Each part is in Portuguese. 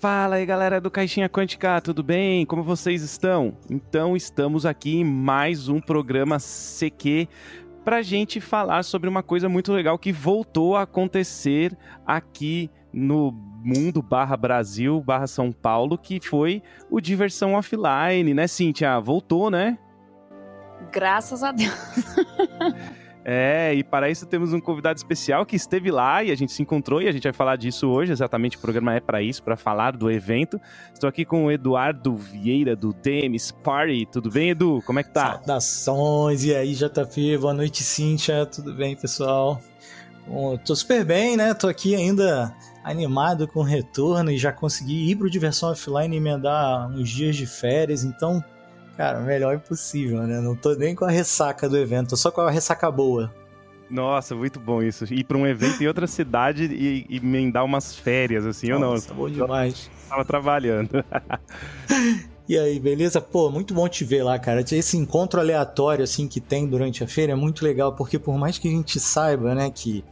Fala aí galera do Caixinha Quântica, tudo bem? Como vocês estão? Então estamos aqui em mais um programa CQ para gente falar sobre uma coisa muito legal que voltou a acontecer aqui no mundo barra Brasil barra São Paulo, que foi o Diversão Offline, né, Cíntia? Voltou, né? Graças a Deus. É, e para isso temos um convidado especial que esteve lá e a gente se encontrou e a gente vai falar disso hoje. Exatamente, o programa é para isso, para falar do evento. Estou aqui com o Eduardo Vieira do DMs Party. Tudo bem, Edu? Como é que tá? Saudações, e aí, JP? Boa noite, Cíntia. Tudo bem, pessoal? Bom, tô super bem, né? Tô aqui ainda animado com o retorno e já consegui ir pro Diversão Offline e emendar uns dias de férias, então Cara, melhor impossível, né? Não tô nem com a ressaca do evento, tô só com a ressaca boa. Nossa, muito bom isso. Ir para um evento em outra cidade e, e emendar umas férias, assim, Nossa, ou não? Tá bom demais. Tava trabalhando. E aí, beleza? Pô, muito bom te ver lá, cara. Esse encontro aleatório, assim, que tem durante a feira é muito legal, porque por mais que a gente saiba, né, que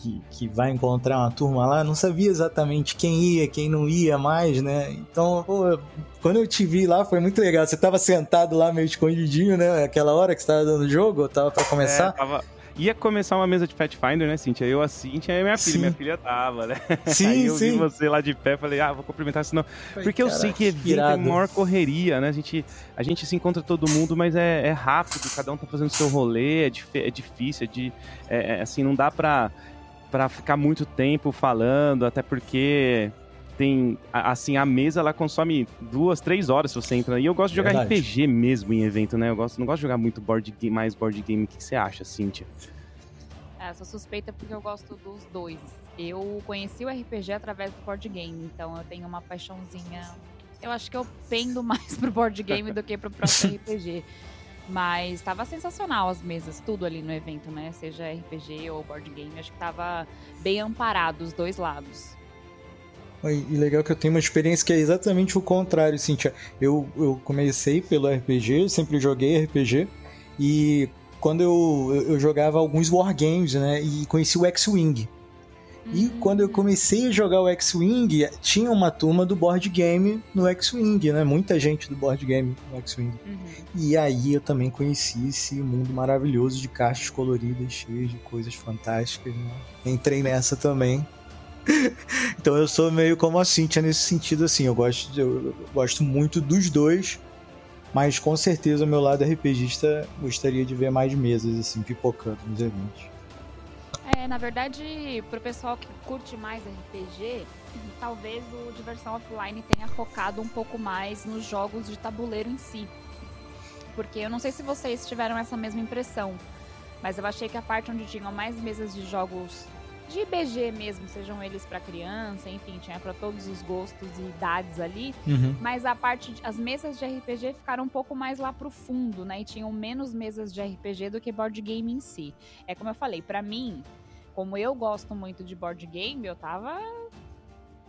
que, que vai encontrar uma turma lá, não sabia exatamente quem ia, quem não ia mais, né? Então, pô, quando eu te vi lá foi muito legal. Você tava sentado lá meio escondidinho, né? Aquela hora que você tava dando jogo, tava para começar. É, tava... Ia começar uma mesa de Pathfinder, né, Cintia? Eu, a Cintia e minha filha. Sim. Minha filha tava, né? Sim, Aí eu sim. vi você lá de pé, falei, ah, vou cumprimentar, senão... Porque eu sei que evento é maior correria, né? A gente, a gente se encontra todo mundo, mas é, é rápido, cada um tá fazendo seu rolê, é, dif é difícil, é, de, é, é, assim, não dá pra para ficar muito tempo falando, até porque tem assim a mesa ela consome duas, três horas se você entra. E eu gosto de jogar Verdade. RPG mesmo em evento, né? Eu gosto, não gosto de jogar muito board game, mais board game. O que você acha, Cíntia? É, sou suspeita porque eu gosto dos dois. Eu conheci o RPG através do board game, então eu tenho uma paixãozinha. Eu acho que eu pendo mais pro board game do que pro próprio RPG. Mas estava sensacional as mesas, tudo ali no evento, né? Seja RPG ou board game, acho que estava bem amparado os dois lados. E legal que eu tenho uma experiência que é exatamente o contrário, Cintia. Eu, eu comecei pelo RPG, eu sempre joguei RPG, e quando eu, eu jogava alguns wargames, né? E conheci o X-Wing. E quando eu comecei a jogar o X-Wing, tinha uma turma do board game no X-Wing, né? Muita gente do board game no X-Wing. Uhum. E aí eu também conheci esse mundo maravilhoso de caixas coloridas, cheias de coisas fantásticas, né? Entrei nessa também. então eu sou meio como a Cintia nesse sentido, assim. Eu gosto, eu gosto muito dos dois, mas com certeza o meu lado RPGista gostaria de ver mais mesas, assim, pipocando nos eventos. É, na verdade, pro pessoal que curte mais RPG, talvez o Diversão Offline tenha focado um pouco mais nos jogos de tabuleiro em si. Porque eu não sei se vocês tiveram essa mesma impressão, mas eu achei que a parte onde tinham mais mesas de jogos de BG mesmo, sejam eles para criança, enfim, tinha para todos os gostos e idades ali. Uhum. Mas a parte, de, as mesas de RPG ficaram um pouco mais lá pro fundo, né? E tinham menos mesas de RPG do que board game em si. É como eu falei, para mim, como eu gosto muito de board game, eu tava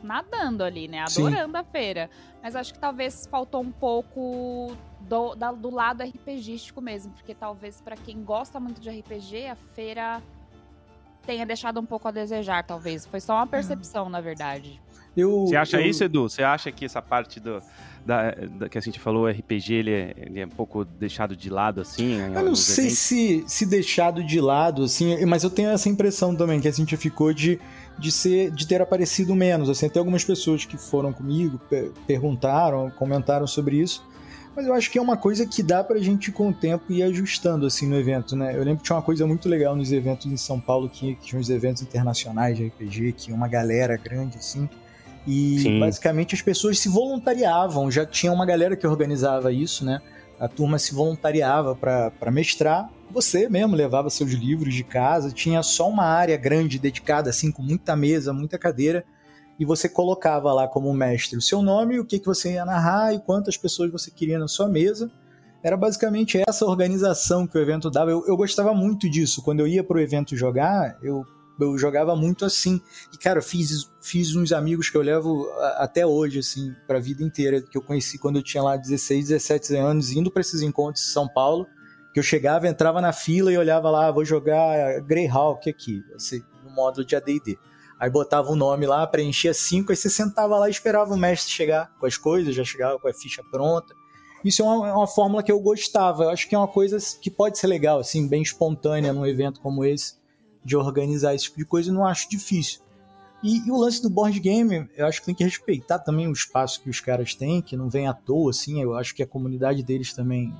nadando ali, né? Adorando Sim. a feira. Mas acho que talvez faltou um pouco do, da, do lado RPGístico mesmo, porque talvez para quem gosta muito de RPG, a feira tenha deixado um pouco a desejar, talvez. Foi só uma percepção, na verdade. Eu, Você acha eu... isso, Edu? Você acha que essa parte do, da, da, que a gente falou, RPG, ele é, ele é um pouco deixado de lado, assim? Eu não sei se, se deixado de lado, assim, mas eu tenho essa impressão também, que a gente ficou de, de, ser, de ter aparecido menos. Assim, tem algumas pessoas que foram comigo, perguntaram, comentaram sobre isso. Mas eu acho que é uma coisa que dá pra gente com o tempo ir ajustando assim no evento, né? Eu lembro que tinha uma coisa muito legal nos eventos em São Paulo, que, que tinha uns eventos internacionais de RPG, que uma galera grande assim. E Sim. basicamente as pessoas se voluntariavam, já tinha uma galera que organizava isso, né? A turma se voluntariava para mestrar. Você mesmo levava seus livros de casa, tinha só uma área grande dedicada, assim, com muita mesa, muita cadeira e você colocava lá como mestre o seu nome, o que, que você ia narrar e quantas pessoas você queria na sua mesa. Era basicamente essa organização que o evento dava. Eu, eu gostava muito disso. Quando eu ia para o evento jogar, eu, eu jogava muito assim. E, cara, fiz, fiz uns amigos que eu levo até hoje, assim, para a vida inteira, que eu conheci quando eu tinha lá 16, 17 anos, indo para esses encontros em São Paulo, que eu chegava, entrava na fila e olhava lá, ah, vou jogar Greyhawk aqui, assim, no modo de AD&D. Aí botava o um nome lá, preenchia cinco, aí você sentava lá e esperava o mestre chegar com as coisas, já chegava com a ficha pronta. Isso é uma, é uma fórmula que eu gostava. Eu acho que é uma coisa que pode ser legal, assim, bem espontânea num evento como esse, de organizar esse tipo de coisa, e não acho difícil. E, e, o lance do board game, eu acho que tem que respeitar também o espaço que os caras têm, que não vem à toa, assim. Eu acho que a comunidade deles também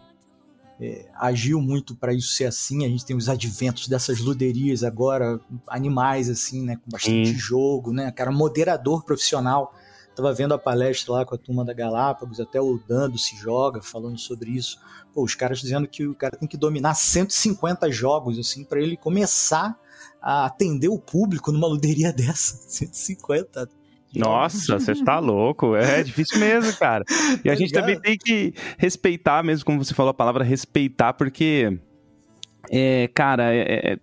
é, agiu muito para isso ser assim. A gente tem os adventos dessas luderias agora, animais assim, né, com bastante jogo, né, cara moderador profissional. Tava vendo a palestra lá com a turma da Galápagos, até o Dando se joga falando sobre isso. Pô, os caras dizendo que o cara tem que dominar 150 jogos assim para ele começar a atender o público numa luderia dessa. 150 nossa, você tá louco. É difícil mesmo, cara. E a tá gente também tem que respeitar, mesmo como você falou a palavra respeitar, porque. É, cara, é, é é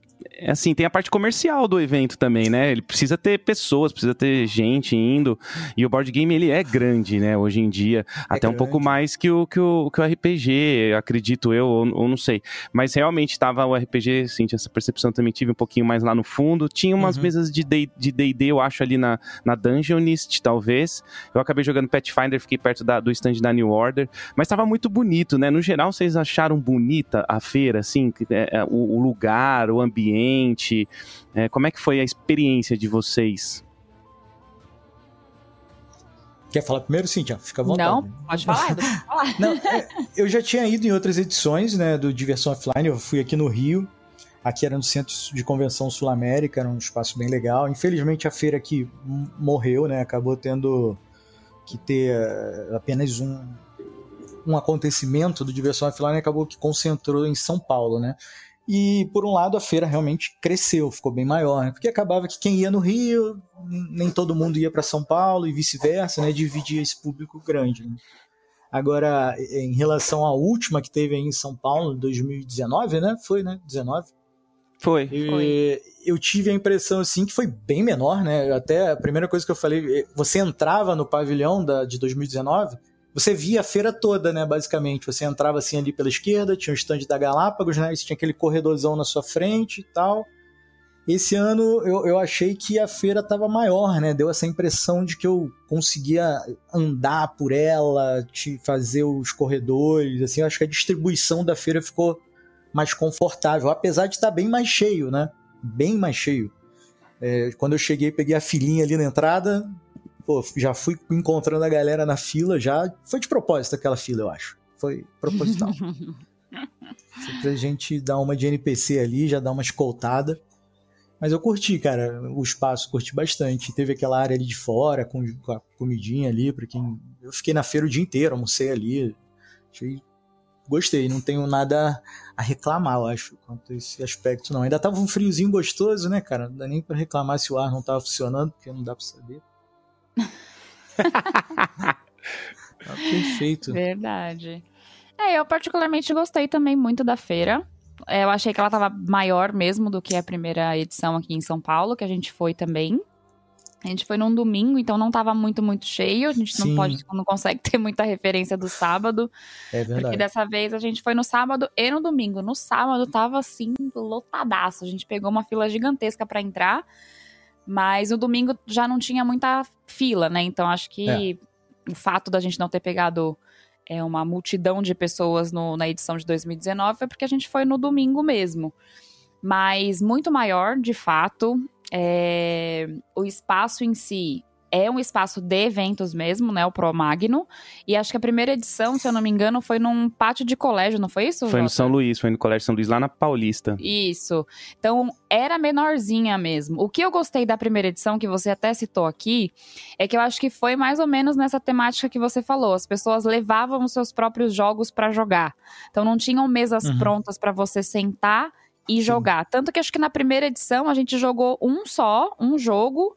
assim, tem a parte comercial do evento também, né? Ele precisa ter pessoas, precisa ter gente indo. E o board game, ele é grande, né? Hoje em dia. É até grande. um pouco mais que o, que o, que o RPG, acredito eu, ou, ou não sei. Mas realmente estava o RPG, assim, essa percepção também tive um pouquinho mais lá no fundo. Tinha umas uhum. mesas de D&D, eu acho, ali na, na Dungeonist, talvez. Eu acabei jogando Pathfinder, fiquei perto da, do stand da New Order. Mas estava muito bonito, né? No geral, vocês acharam bonita a feira, assim? É, é, o, o lugar, o ambiente ambiente? É, como é que foi a experiência de vocês? Quer falar primeiro, Cintia? Fica à vontade. Não, pode falar. Pode falar. Não, é, eu já tinha ido em outras edições né, do Diversão Offline, eu fui aqui no Rio, aqui era no Centro de Convenção Sul-América, era um espaço bem legal. Infelizmente a feira aqui morreu, né, acabou tendo que ter eh, apenas um, um acontecimento do Diversão Offline acabou que concentrou em São Paulo, né? E, por um lado, a feira realmente cresceu, ficou bem maior, né? porque acabava que quem ia no Rio, nem todo mundo ia para São Paulo e vice-versa, né? dividia esse público grande. Né? Agora, em relação à última que teve aí em São Paulo, 2019, né? Foi, né? 19? Foi. E foi. Eu tive a impressão, assim, que foi bem menor, né? Até a primeira coisa que eu falei, você entrava no pavilhão da, de 2019, você via a feira toda, né, basicamente. Você entrava assim ali pela esquerda, tinha o stand da Galápagos, né, você tinha aquele corredorzão na sua frente e tal. Esse ano eu, eu achei que a feira estava maior, né? Deu essa impressão de que eu conseguia andar por ela, te fazer os corredores, assim. Eu acho que a distribuição da feira ficou mais confortável, apesar de estar tá bem mais cheio, né? Bem mais cheio. É, quando eu cheguei, peguei a filinha ali na entrada, pô, já fui encontrando a galera na fila, já. Foi de propósito aquela fila, eu acho. Foi proposital. pra gente dar uma de NPC ali, já dar uma escoltada. Mas eu curti, cara, o espaço, curti bastante. Teve aquela área ali de fora, com, com a comidinha ali, pra quem. Eu fiquei na feira o dia inteiro, almocei ali. Achei. Gostei, não tenho nada a reclamar, eu acho, quanto a esse aspecto, não. Ainda tava um friozinho gostoso, né, cara? Não dá nem pra reclamar se o ar não tava funcionando, porque não dá pra saber. Ah, perfeito. Verdade. É, eu particularmente gostei também muito da feira. É, eu achei que ela tava maior mesmo do que a primeira edição aqui em São Paulo, que a gente foi também. A gente foi num domingo, então não tava muito, muito cheio. A gente Sim. não pode, não consegue ter muita referência do sábado. É verdade. Porque dessa vez a gente foi no sábado e no domingo. No sábado tava assim, lotadaço. A gente pegou uma fila gigantesca para entrar. Mas no domingo já não tinha muita fila, né? Então acho que é. o fato da gente não ter pegado é, uma multidão de pessoas no, na edição de 2019 foi porque a gente foi no domingo mesmo. Mas muito maior, de fato. É, o espaço em si é um espaço de eventos mesmo, né? O Pro Magno. E acho que a primeira edição, se eu não me engano, foi num pátio de colégio, não foi isso? Foi Jota? no São Luís, foi no Colégio São Luís, lá na Paulista. Isso. Então, era menorzinha mesmo. O que eu gostei da primeira edição, que você até citou aqui, é que eu acho que foi mais ou menos nessa temática que você falou. As pessoas levavam os seus próprios jogos para jogar. Então, não tinham mesas uhum. prontas para você sentar e Sim. jogar. Tanto que acho que na primeira edição a gente jogou um só, um jogo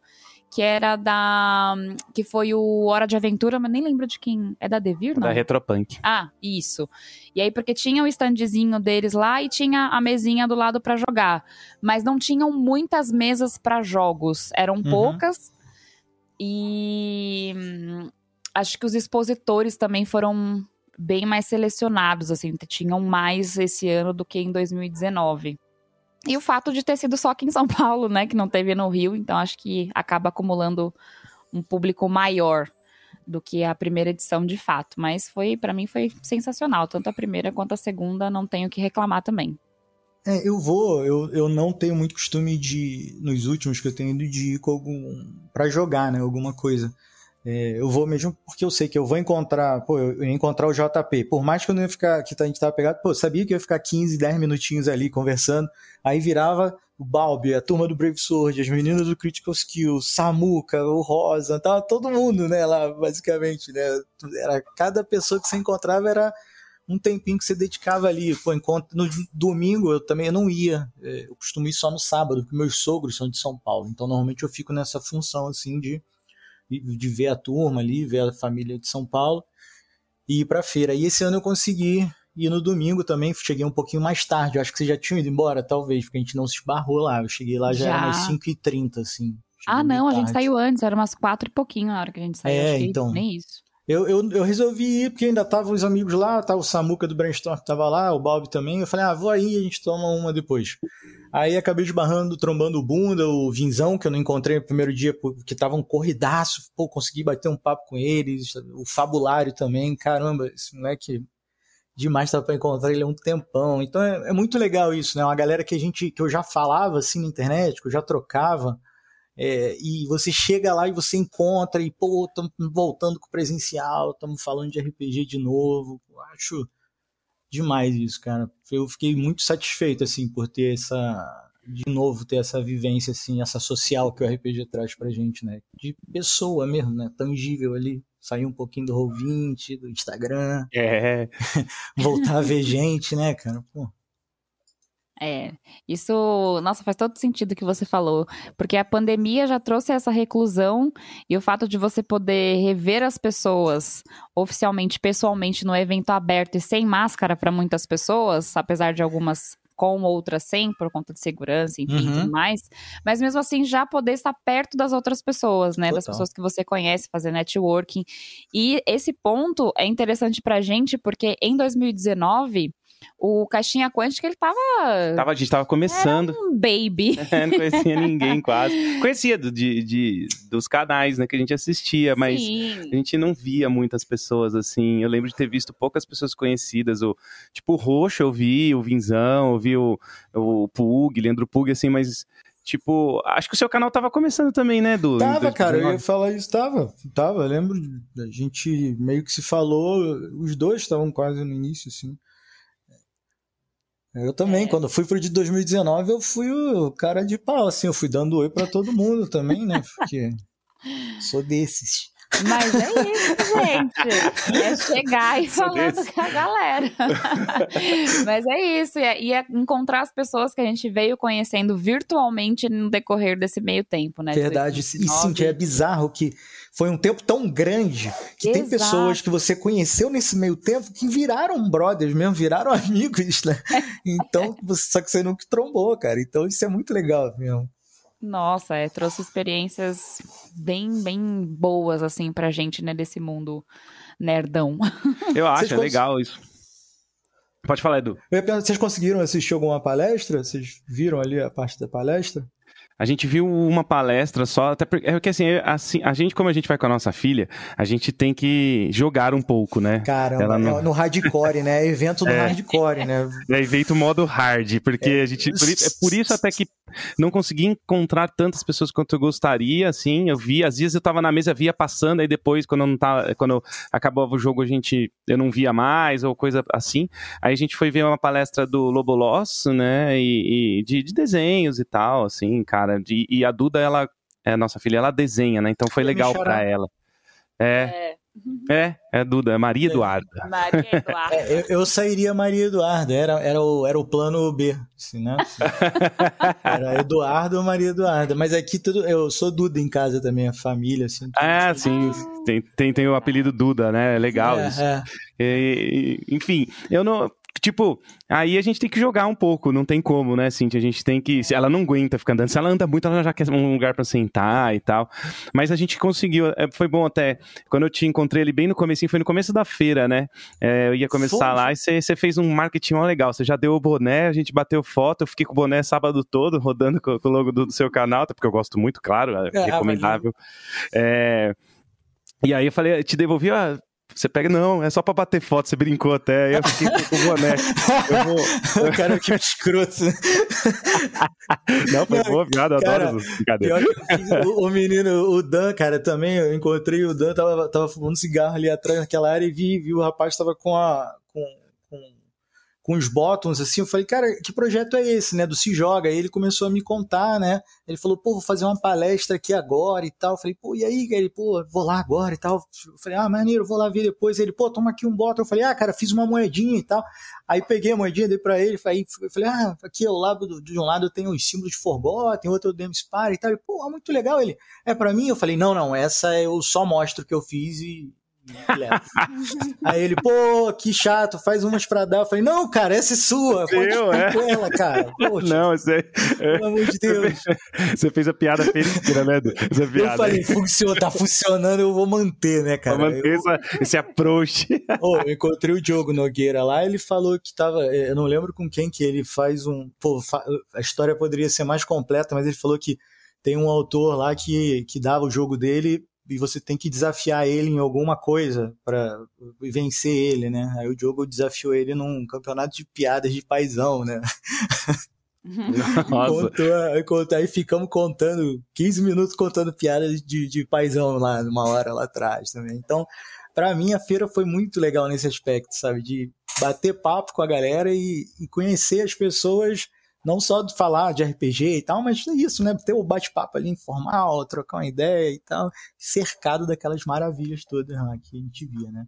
que era da. que foi o Hora de Aventura, mas nem lembro de quem. É da Devir, não? Da Retropunk. Ah, isso. E aí, porque tinha o standzinho deles lá e tinha a mesinha do lado para jogar. Mas não tinham muitas mesas para jogos. Eram uhum. poucas. E. Acho que os expositores também foram bem mais selecionados, assim, tinham mais esse ano do que em 2019. E o fato de ter sido só aqui em São Paulo, né? Que não teve no Rio, então acho que acaba acumulando um público maior do que a primeira edição de fato. Mas foi, para mim, foi sensacional. Tanto a primeira quanto a segunda, não tenho que reclamar também. É, eu vou, eu, eu não tenho muito costume de, nos últimos que eu tenho ido, de ir com algum, pra jogar, né, alguma coisa. É, eu vou mesmo porque eu sei que eu vou encontrar, pô, eu encontrar o JP. Por mais que eu não ia ficar, que a gente tava pegado, pô, sabia que eu ia ficar 15, 10 minutinhos ali conversando. Aí virava o Balbi, a turma do Brave Sword, as meninas do Critical Skill, Samuka, o Rosa, tava todo mundo, né, lá, basicamente, né? Era, cada pessoa que você encontrava era um tempinho que você dedicava ali. Pô, enquanto, no domingo eu também não ia. É, eu costumo ir só no sábado, porque meus sogros são de São Paulo. Então normalmente eu fico nessa função assim de, de ver a turma ali, ver a família de São Paulo e ir pra feira. E esse ano eu consegui ir no domingo também, cheguei um pouquinho mais tarde. Eu acho que você já tinha ido embora, talvez, porque a gente não se esbarrou lá. Eu cheguei lá já, já. era umas 5h30, assim. Ah, não, a gente saiu antes, era umas quatro e pouquinho na hora que a gente saiu. É, então. Nem isso. Eu, eu, eu, resolvi ir, porque ainda estavam os amigos lá, tava o Samuca do Brainstorm que tava lá, o Bob também. Eu falei, ah, vou aí, a gente toma uma depois. Aí acabei esbarrando, trombando o Bunda, o Vinzão, que eu não encontrei no primeiro dia, porque tava um corridaço. Pô, consegui bater um papo com eles. O Fabulário também, caramba, esse moleque demais tava pra encontrar ele há um tempão. Então é, é muito legal isso, né? Uma galera que a gente, que eu já falava assim na internet, que eu já trocava é, e você chega lá e você encontra, e pô, estamos voltando com o presencial, estamos falando de RPG de novo. Acho demais isso, cara. Eu fiquei muito satisfeito, assim, por ter essa. De novo, ter essa vivência, assim, essa social que o RPG traz pra gente, né? De pessoa mesmo, né? Tangível ali. Sair um pouquinho do Roll20, do Instagram. É. voltar a ver gente, né, cara? Pô. É, isso, nossa, faz todo sentido o que você falou, porque a pandemia já trouxe essa reclusão e o fato de você poder rever as pessoas oficialmente, pessoalmente, no evento aberto e sem máscara para muitas pessoas, apesar de algumas com, outras sem, por conta de segurança, enfim, uhum. tudo mais. Mas mesmo assim, já poder estar perto das outras pessoas, né? Total. Das pessoas que você conhece, fazer networking. E esse ponto é interessante pra gente, porque em 2019 o Caixinha Quântica, ele tava. tava a gente tava começando. um baby. É, não conhecia ninguém quase. Conhecia do, de, de, dos canais, né, que a gente assistia, mas Sim. a gente não via muitas pessoas assim. Eu lembro de ter visto poucas pessoas conhecidas. O, tipo, o Roxo eu vi, o Vinzão, eu vi o, o Pug, Leandro Pug, assim, mas. Tipo, acho que o seu canal tava começando também, né, Du? Tava, cara, eu ia falar isso, tava. Tava, eu lembro, a gente meio que se falou, os dois estavam quase no início, assim. Eu também, é. quando fui pro de 2019, eu fui o cara de pau, assim, eu fui dando oi para todo mundo também, né? Porque sou desses. Mas é isso, gente. É chegar e falando com a galera. Mas é isso. E é, encontrar as pessoas que a gente veio conhecendo virtualmente no decorrer desse meio tempo, né? Verdade. E sim, que é bizarro que foi um tempo tão grande que Exato. tem pessoas que você conheceu nesse meio tempo que viraram brothers mesmo, viraram amigos, né? Então, só que você nunca trombou, cara. Então isso é muito legal mesmo. Nossa, é, trouxe experiências bem, bem boas, assim, pra gente, né, desse mundo nerdão. Eu acho, é legal isso. Pode falar, Edu. Vocês conseguiram assistir alguma palestra? Vocês viram ali a parte da palestra? A gente viu uma palestra só, até porque, é que assim, assim, a gente, como a gente vai com a nossa filha, a gente tem que jogar um pouco, né? Caramba, não... no hardcore, né? Evento no é, hardcore, né? É evento modo hard, porque é. a gente. Por, é por isso até que não consegui encontrar tantas pessoas quanto eu gostaria, assim. Eu vi, às vezes eu tava na mesa, via passando, aí depois, quando não tava, quando acabava o jogo, a gente eu não via mais, ou coisa assim. Aí a gente foi ver uma palestra do Lobo Loss, né? E, e de, de desenhos e tal, assim, cara cara. E, e a Duda, ela, é nossa filha, ela desenha, né? Então foi legal para ela. É. é. É, é Duda, é Maria. Eduarda. Maria Eduarda. É, eu, eu, sairia Maria Eduarda, era, era, o, era o plano B, assim, né? Era Eduardo ou Maria Eduarda. Mas aqui tudo. Eu sou Duda em casa também, a família, assim. Ah, sim. Tem, tem, tem o apelido Duda, né? É legal é, isso. É. E, enfim, eu não. Tipo, aí a gente tem que jogar um pouco, não tem como, né, Cintia? A gente tem que. Ela não aguenta ficar andando. Se ela anda muito, ela já quer um lugar para sentar e tal. Mas a gente conseguiu. É, foi bom até. Quando eu te encontrei ali bem no começo, foi no começo da feira, né? É, eu ia começar lá e você fez um marketing legal. Você já deu o boné, a gente bateu foto, eu fiquei com o boné sábado todo, rodando com, com o logo do, do, seu canal, até porque eu gosto muito, claro, é, é recomendável. É, e aí eu falei, te devolvi, ó, você pega, não, é só pra bater foto, você brincou até, aí eu fiquei com o boné. Eu vou... o cara que escroto. não, foi boa piada, adoro brincadeira. O, o, menino, o Dan, cara, também, eu encontrei o Dan, tava, tava fumando cigarro ali atrás naquela área e vi, vi o rapaz tava com a... Com, com os bottoms, assim, eu falei, cara, que projeto é esse, né, do Se Joga? Aí ele começou a me contar, né, ele falou, pô, vou fazer uma palestra aqui agora e tal, eu falei, pô, e aí, ele, pô, vou lá agora e tal, eu falei, ah, maneiro, vou lá ver depois, ele, pô, toma aqui um bottom, eu falei, ah, cara, fiz uma moedinha e tal, aí peguei a moedinha, dei pra ele, falei, eu falei, ah, aqui ao lado, de um lado tem os símbolos de Forgot, tem outro Dem Spar e tal, ele, pô, muito legal, ele, é pra mim? Eu falei, não, não, essa eu só mostro que eu fiz e Aí ele, pô, que chato, faz umas pra dar. Eu falei, não, cara, essa é sua. Pode Deu, é. com ela, cara. Poxa, não, você. Pelo amor de Deus. Você fez a piada periqueira, né, Essa piada. Eu falei, funciona, tá funcionando, eu vou manter, né, cara? Vou manter eu... essa, esse approach. Pô, eu encontrei o Diogo Nogueira lá, ele falou que tava. Eh, eu não lembro com quem que ele faz um. Pô, a história poderia ser mais completa, mas ele falou que tem um autor lá que, que dava o jogo dele e você tem que desafiar ele em alguma coisa para vencer ele, né? Aí o jogo desafiou ele num campeonato de piadas de paisão, né? Nossa. Contou, aí ficamos contando 15 minutos contando piadas de, de paisão lá, numa hora lá atrás também. Então, para mim, a feira foi muito legal nesse aspecto, sabe? De bater papo com a galera e, e conhecer as pessoas não só de falar de RPG e tal, mas é isso, né? Ter o bate-papo ali informal, trocar uma ideia e tal, cercado daquelas maravilhas todas lá que a gente via, né?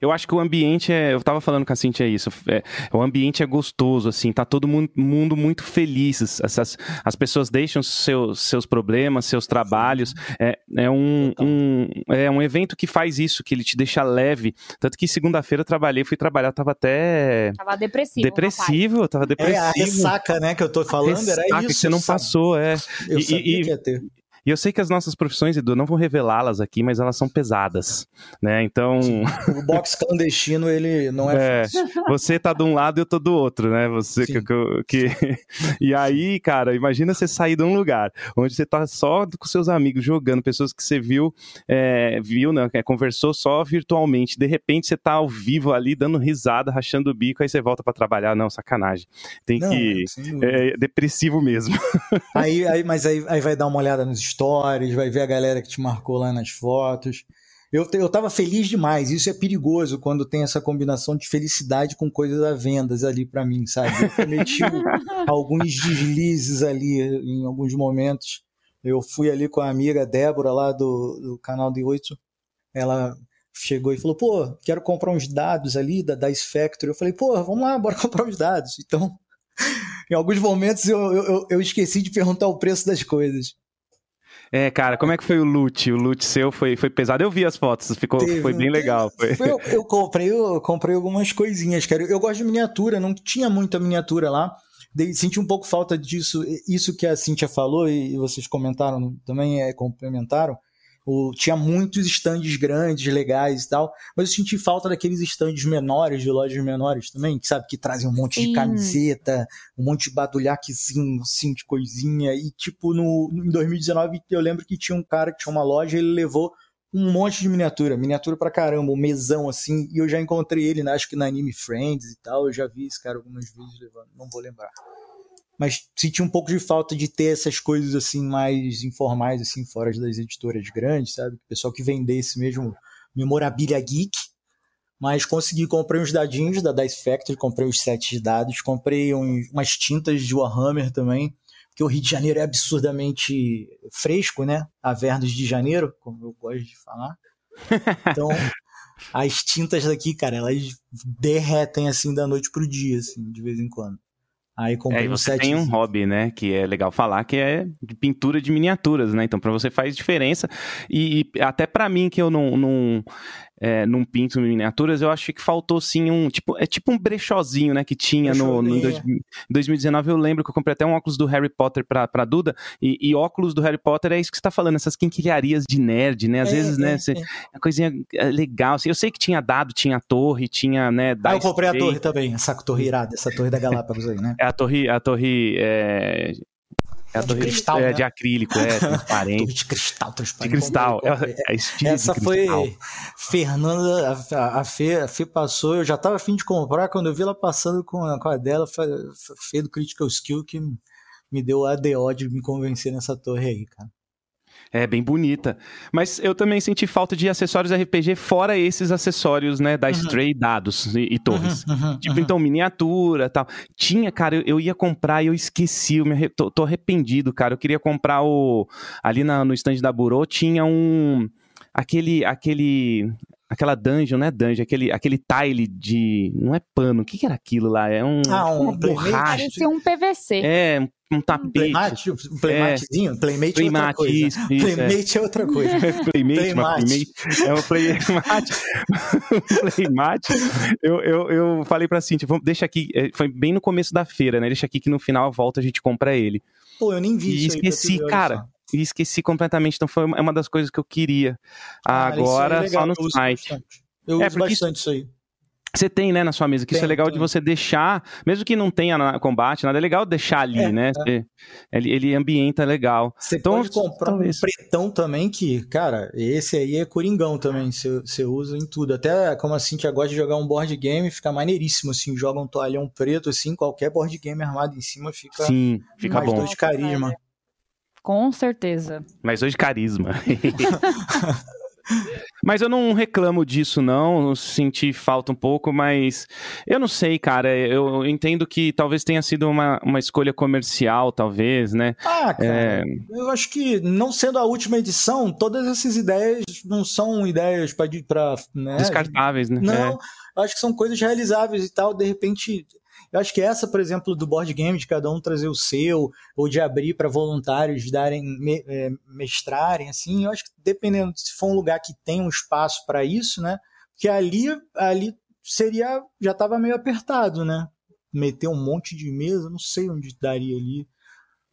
Eu acho que o ambiente é. Eu tava falando com a Cintia isso. É, o ambiente é gostoso, assim, tá todo mundo, mundo muito feliz. As, as pessoas deixam seus, seus problemas, seus trabalhos. É, é, um, um, é um evento que faz isso, que ele te deixa leve. Tanto que segunda-feira eu trabalhei, fui trabalhar, tava até. Tava depressivo. Depressivo, rapaz. tava depressivo. É, a ressaca, né, que eu tô falando, era isso. que você não sabe? passou, é. Eu e, sabia e, que ia ter. E eu sei que as nossas profissões, Edu, não vou revelá-las aqui, mas elas são pesadas, né? Então... O box clandestino, ele não é, é Você tá de um lado e eu tô do outro, né? Você que, que, E aí, cara, imagina você sair de um lugar onde você tá só com seus amigos jogando, pessoas que você viu, é, viu, né? Conversou só virtualmente. De repente você tá ao vivo ali, dando risada, rachando o bico, aí você volta para trabalhar. Não, sacanagem. Tem não, que... É, é depressivo mesmo. Aí, aí, mas aí, aí vai dar uma olhada nos stories, vai ver a galera que te marcou lá nas fotos. Eu, eu tava feliz demais. Isso é perigoso quando tem essa combinação de felicidade com coisas a vendas ali para mim, sabe? Eu cometi alguns deslizes ali em alguns momentos. Eu fui ali com a amiga Débora lá do, do canal de oito. Ela chegou e falou: pô, quero comprar uns dados ali da Dice Factory. Eu falei: pô, vamos lá, bora comprar uns dados. Então, em alguns momentos eu, eu, eu esqueci de perguntar o preço das coisas. É, cara, como é que foi o loot? O loot seu foi, foi pesado. Eu vi as fotos, ficou, Teve, foi bem legal. Foi. Eu, eu, comprei, eu comprei algumas coisinhas, cara. Eu gosto de miniatura, não tinha muita miniatura lá. senti um pouco falta disso. Isso que a Cintia falou e vocês comentaram também, é, complementaram. O, tinha muitos estandes grandes, legais e tal, mas eu senti falta daqueles estandes menores, de lojas menores também, que sabe, que trazem um monte Sim. de camiseta, um monte de badulhaquezinho, assim, de coisinha. E, tipo, no, em 2019, eu lembro que tinha um cara que tinha uma loja, ele levou um monte de miniatura, miniatura pra caramba, um mesão assim, e eu já encontrei ele, né, acho que na Anime Friends e tal, eu já vi esse cara algumas vezes levando, não vou lembrar mas senti um pouco de falta de ter essas coisas assim mais informais assim fora das editoras grandes, sabe? O pessoal que vendesse mesmo memorabilia geek. Mas consegui, comprei uns dadinhos da Dice Factory, comprei os sets de dados, comprei um, umas tintas de Warhammer também, porque o Rio de Janeiro é absurdamente fresco, né? Avernos de janeiro, como eu gosto de falar. Então, as tintas daqui, cara, elas derretem assim da noite pro dia, assim, de vez em quando. Aí comprei é, você um tem um hobby, né, que é legal falar, que é de pintura de miniaturas, né? Então para você faz diferença e, e até para mim que eu não, não é, num pinto miniaturas, eu acho que faltou sim um. Tipo, é tipo um brechózinho, né? Que tinha no, no dois, 2019. Eu lembro que eu comprei até um óculos do Harry Potter pra, pra Duda. E, e óculos do Harry Potter é isso que você tá falando, essas quinquilharias de nerd, né? Às é, vezes, né, é, né? Você, é. Uma coisinha é, legal. Assim, eu sei que tinha dado, tinha torre, tinha, né? Ah, eu comprei a torre também, essa torre irada, essa torre da Galápagos aí, né? É a torre. A torre é, é a torre de cristal, é, né? de acrílico, é, transparente. torre de cristal, transparente. De cristal. É, é Essa foi Fernanda, a, a, Fê, a Fê passou, eu já tava afim de comprar, quando eu vi ela passando com a, com a dela, foi, Fê do Critical Skill que me deu a ADO de me convencer nessa torre aí, cara. É bem bonita. Mas eu também senti falta de acessórios RPG fora esses acessórios, né, da uhum. Stray, dados e, e torres. Uhum, uhum, tipo, uhum. então, miniatura tal. Tinha, cara, eu, eu, ia comprar e eu esqueci, eu me, tô, tô, arrependido, cara. Eu queria comprar o. Ali na, no stand da Burô tinha um. Aquele, aquele aquela dungeon, não é dungeon, aquele, aquele tile de. Não é pano, o que, que era aquilo lá? É um. Ah, um uma borracha. Parecia um PVC. É, um tapete. Playmate, um playmatezinho? É, playmate, playmate é outra coisa. Isso, isso, playmate é. é. outra coisa. playmate, playmate. playmate. É um playmate. playmate. Eu, eu, eu falei pra Cintia, vamos, deixa aqui, é, foi bem no começo da feira, né? Deixa aqui que no final volta a gente compra ele. Pô, eu nem vi e isso esqueci, cara. E esqueci completamente, então foi uma das coisas que eu queria. Ah, Agora, é só no site. Eu uso bastante isso aí. Você tem, né, na sua mesa, que tem, isso é legal tem. de você deixar, mesmo que não tenha na combate, nada é legal deixar ali, é, né? É. Ele, ele ambienta legal. Você então, pode comprar talvez. um pretão também, que, cara, esse aí é coringão também, você usa em tudo. Até como assim, que gosta de jogar um board game, fica maneiríssimo, assim, joga um toalhão preto, assim, qualquer board game armado em cima fica, Sim, fica mais bom. dois de carisma. Com certeza. Mais dois de carisma. Mas eu não reclamo disso, não. Senti falta um pouco, mas eu não sei, cara. Eu entendo que talvez tenha sido uma, uma escolha comercial, talvez, né? Ah, cara. É... Eu acho que, não sendo a última edição, todas essas ideias não são ideias para. Né? Descartáveis, né? Não, é. acho que são coisas realizáveis e tal. De repente, eu acho que essa, por exemplo, do board game, de cada um trazer o seu, ou de abrir para voluntários darem, me, é, mestrarem, assim, eu acho que dependendo se for um lugar que tem um espaço para isso, né? Porque ali, ali seria, já estava meio apertado, né? Meter um monte de mesa, não sei onde daria ali.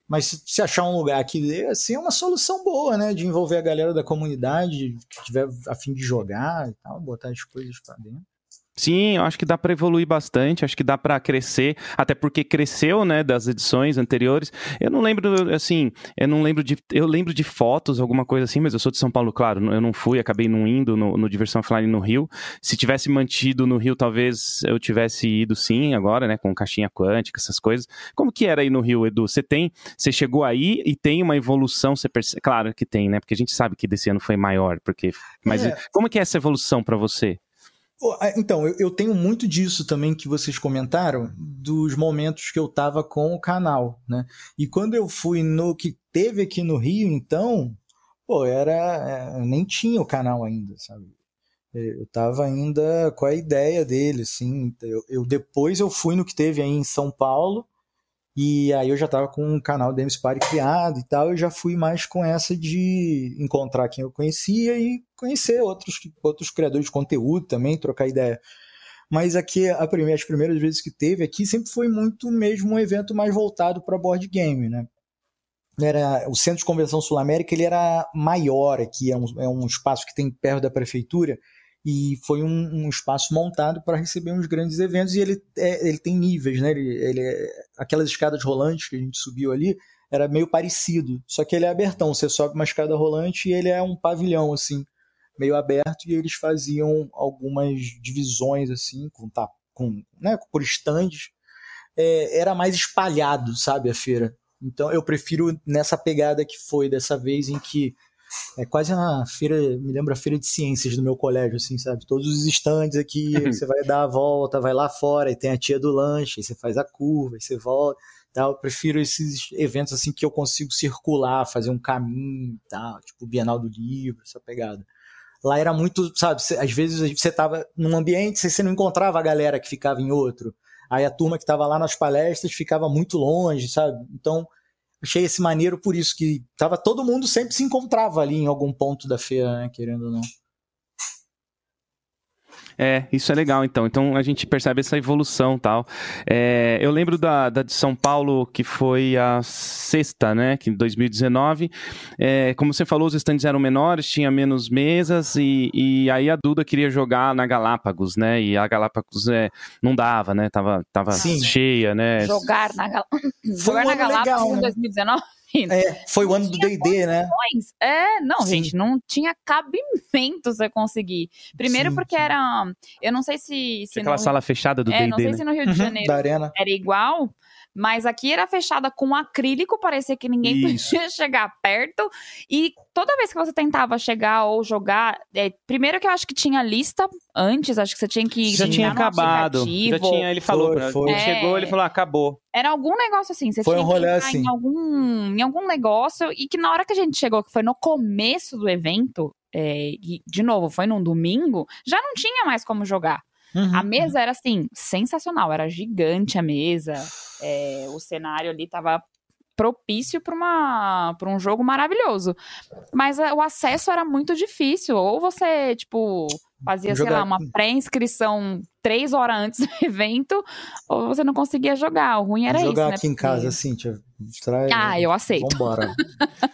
Mas se, se achar um lugar que dê, assim, é uma solução boa, né? De envolver a galera da comunidade que tiver a fim de jogar e tal, botar as coisas para dentro. Sim, eu acho que dá para evoluir bastante, acho que dá para crescer, até porque cresceu, né, das edições anteriores. Eu não lembro, assim, eu não lembro de, eu lembro de fotos, alguma coisa assim, mas eu sou de São Paulo, claro, eu não fui, acabei não indo no, no Diversão Offline no Rio. Se tivesse mantido no Rio, talvez eu tivesse ido sim, agora, né, com caixinha quântica, essas coisas. Como que era aí no Rio, Edu? Você tem, você chegou aí e tem uma evolução, você percebe, claro que tem, né, porque a gente sabe que desse ano foi maior, porque, mas é. como que é essa evolução para você? Então, eu, tenho muito disso também que vocês comentaram, dos momentos que eu tava com o canal, né? E quando eu fui no que teve aqui no Rio, então, pô, era. É, nem tinha o canal ainda, sabe? É, eu tava ainda com a ideia dele, assim. Eu, eu depois eu fui no que teve aí em São Paulo, e aí eu já estava com um canal Games Party criado e tal, eu já fui mais com essa de encontrar quem eu conhecia e conhecer outros, outros criadores de conteúdo também, trocar ideia. Mas aqui, primeira, as primeiras vezes que teve aqui, sempre foi muito mesmo um evento mais voltado para board game, né? Era, o Centro de Convenção Sul América ele era maior aqui, é um, é um espaço que tem perto da prefeitura, e foi um, um espaço montado para receber uns grandes eventos e ele, é, ele tem níveis, né? Ele, ele é, aquelas escadas rolantes que a gente subiu ali era meio parecido, só que ele é abertão, você sobe uma escada rolante e ele é um pavilhão assim, meio aberto e eles faziam algumas divisões assim com tá, com né, por estandes. É, era mais espalhado, sabe, a feira. Então eu prefiro nessa pegada que foi dessa vez em que é quase uma feira, me lembra a feira de ciências do meu colégio, assim, sabe? Todos os estandes aqui, você vai dar a volta, vai lá fora, e tem a tia do lanche, aí você faz a curva, aí você volta. Tal. Eu prefiro esses eventos assim que eu consigo circular, fazer um caminho, tal, tipo Bienal do Livro, essa pegada. Lá era muito, sabe, às vezes você estava num ambiente, você não encontrava a galera que ficava em outro. Aí a turma que estava lá nas palestras ficava muito longe, sabe? Então, achei esse maneiro por isso que tava todo mundo sempre se encontrava ali em algum ponto da feira, né, querendo ou não. É, isso é legal, então. Então a gente percebe essa evolução tal. É, eu lembro da, da, de São Paulo, que foi a sexta, né? Que em 2019. É, como você falou, os estandes eram menores, tinha menos mesas, e, e aí a Duda queria jogar na Galápagos, né? E a Galápagos é, não dava, né? Tava, tava cheia, né? Jogar na, Gal... Jogar na Galápagos legal, em 2019? É, foi o ano do D&D, né? É, não, Sim. gente, não tinha cabimento você conseguir. Primeiro Sim. porque era, eu não sei se... se aquela no... sala fechada do D&D, é, não sei né? se no Rio de uhum. Janeiro era igual, mas aqui era fechada com acrílico, parecia que ninguém Isso. podia chegar perto. E toda vez que você tentava chegar ou jogar, é, primeiro que eu acho que tinha lista antes, acho que você tinha que já tinha acabado. Já tinha, ele falou, foi, foi. Ele é, chegou, ele falou, ah, acabou. Era algum negócio assim, você foi tinha um rolê que assim. em algum em algum negócio e que na hora que a gente chegou, que foi no começo do evento, é, e de novo, foi num domingo, já não tinha mais como jogar. Uhum. A mesa era assim, sensacional, era gigante a mesa, é, o cenário ali tava propício para um jogo maravilhoso. Mas o acesso era muito difícil. Ou você, tipo, fazia, Jogar... sei lá, uma pré-inscrição três horas antes do evento, ou você não conseguia jogar. O ruim era Jogar isso. Jogar né? aqui né? em casa, assim, traz, Ah, eu aceito. Vambora.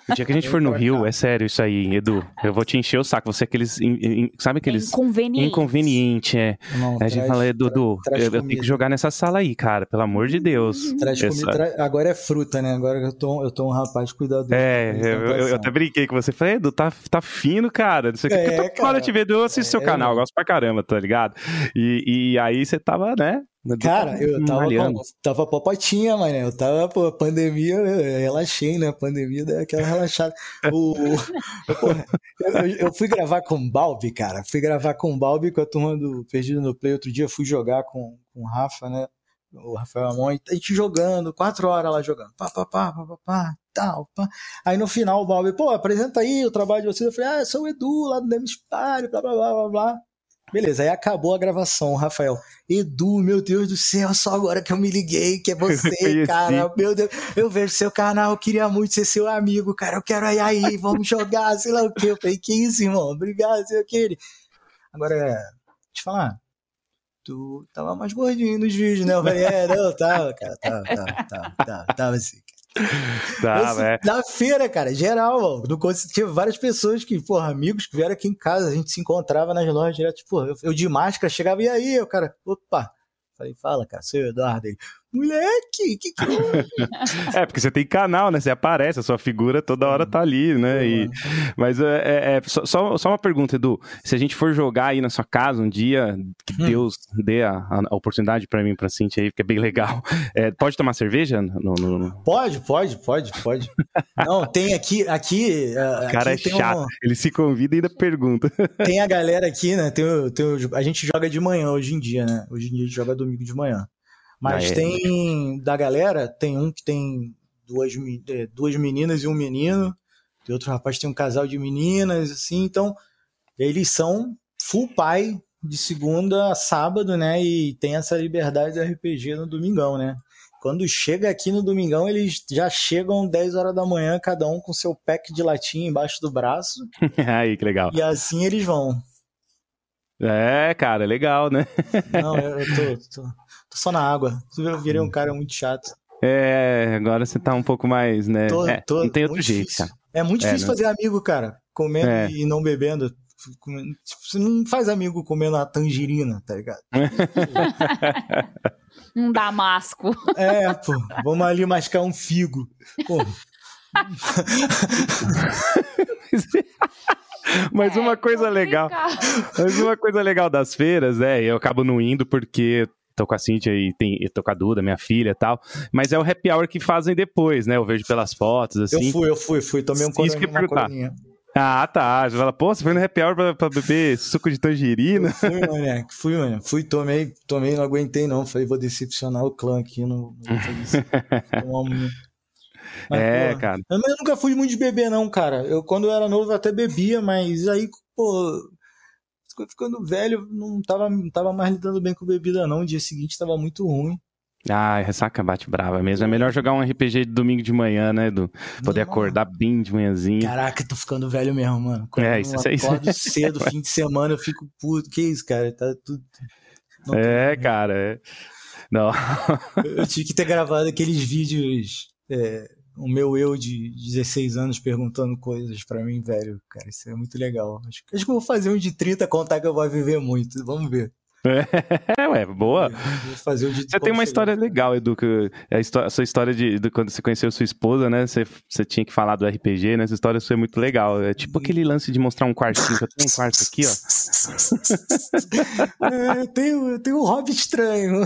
o dia que a gente for no Rio, é sério isso aí, Edu. Eu vou te encher o saco. Você é aqueles. In, in, sabe aqueles. Inconveniente. Inconveniente, é. Não, a traz, gente fala, Dudu, eu, eu tenho que jogar nessa sala aí, cara. Pelo amor de Deus. Traz comida, tra... Agora é fruta, né? Agora eu tô, eu tô um rapaz cuidadoso. É, eu, eu, eu, até brinquei com você. Falei, Edu, tá, tá fino, cara. Não sei o é, que. Eu tô cara, te ver, eu assisto é, seu canal, eu gosto pra caramba, tá ligado? E, e aí você tava, né? Cara, eu tava, pô, tava popotinha, mano. Eu tava, pô, pandemia, eu relaxei, né? Pandemia deu aquela relaxada. O, eu, eu, fui gravar com o Balbi, cara. Fui gravar com o Balbi com a turma do Perdido no Play. Outro dia fui jogar com, com o Rafa, né? O Rafael Amon, a gente jogando, quatro horas lá jogando. Pá, pá, pá, pá, pá, pá, tal, pá. Aí no final o Balbi, pô, apresenta aí o trabalho de vocês. Eu falei, ah, eu sou o Edu lá do Demis Party, blá, blá, blá, blá, blá. Beleza, aí acabou a gravação, Rafael. Edu, meu Deus do céu, só agora que eu me liguei, que é você, cara. Meu Deus, eu vejo seu canal, eu queria muito ser seu amigo, cara. Eu quero aí, aí, vamos jogar, sei lá o que. Eu falei, que isso, irmão? Obrigado, sei o que. Agora, te falar, tu tava mais gordinho nos vídeos, né? Eu falei, é, não, tava, cara, tava, tava, tava, tava, tava assim. Tá, é. Na feira, cara, geral, mano. No, tinha várias pessoas que, porra, amigos que vieram aqui em casa, a gente se encontrava nas lojas direto, tipo, eu, eu de máscara chegava, e aí, o cara, opa. Falei, fala, cara, seu Eduardo. Ele, moleque, que que é? porque você tem canal, né? Você aparece, a sua figura toda hora tá ali, né? E, mas é, é, é só, só uma pergunta, Edu. Se a gente for jogar aí na sua casa um dia, que hum. Deus dê a, a oportunidade para mim, pra Cintia aí, porque é bem legal. É, pode tomar cerveja? No, no... Pode, pode, pode, pode. Não, tem aqui. aqui o cara aqui é chato. Um... Ele se convida e ainda pergunta. Tem a galera aqui, né? Tem, tem, a gente joga de manhã hoje em dia, né? Hoje em dia a gente joga domingo de manhã. Mas ah, é. tem da galera, tem um que tem duas, é, duas meninas e um menino, tem outro rapaz que tem um casal de meninas, assim, então eles são full pai de segunda a sábado, né? E tem essa liberdade de RPG no domingão, né? Quando chega aqui no domingão, eles já chegam 10 horas da manhã, cada um com seu pack de latinha embaixo do braço. Aí, que legal. E assim eles vão. É, cara, legal, né? Não, eu, eu tô, tô, tô só na água. Eu virei um cara muito chato. É, agora você tá um pouco mais, né? Tô, é, tô, não tem outro jeito, difícil. cara. É muito é, difícil né? fazer amigo, cara. Comendo é. e não bebendo. Você não faz amigo comendo a tangerina, tá ligado? um damasco. É, pô. Vamos ali mascar um figo. Pô. Mas é, uma coisa legal. Mas uma coisa legal das feiras, é, eu acabo não indo porque tô com a Cintia e tem, eu tô com a Duda, minha filha e tal. Mas é o happy hour que fazem depois, né? Eu vejo pelas fotos, assim. Eu fui, eu fui, fui. Tomei um coroninha, uma coroninha. Ah, tá. Você fala, pô, você foi no happy hour pra, pra beber suco de tangerina? Eu fui, mané. Fui, mané. Fui, tomei, tomei, não aguentei não. Falei, vou decepcionar o clã aqui. Não, mas, é, pô, cara. Eu, eu nunca fui muito de beber, não, cara. Eu, quando eu era novo, eu até bebia, mas aí, pô, ficando velho, não tava, não tava mais lidando bem com bebida, não. O dia seguinte tava muito ruim. Ah, ressaca bate brava mesmo. É melhor jogar um RPG de domingo de manhã, né, Edu? Poder não, acordar bem de manhãzinho. Caraca, tô ficando velho mesmo, mano. Quando é, isso, eu isso. acordo cedo, fim de semana, eu fico puto. Que isso, cara? Tá tudo... Não, é, cara, é... Não. eu tive que ter gravado aqueles vídeos... É, o meu eu de 16 anos perguntando coisas para mim, velho. Cara, isso é muito legal. Acho, acho que eu vou fazer um de 30 contar que eu vou viver muito. Vamos ver. É, ué, boa. Você tem uma história legal, Edu, que é a, história, a sua história de, de, quando você conheceu sua esposa, né? Você, você tinha que falar do RPG, né? Essa história foi muito legal. É tipo aquele lance de mostrar um quartinho. Eu tenho um quarto aqui, ó. É, eu, tenho, eu tenho um hobby estranho.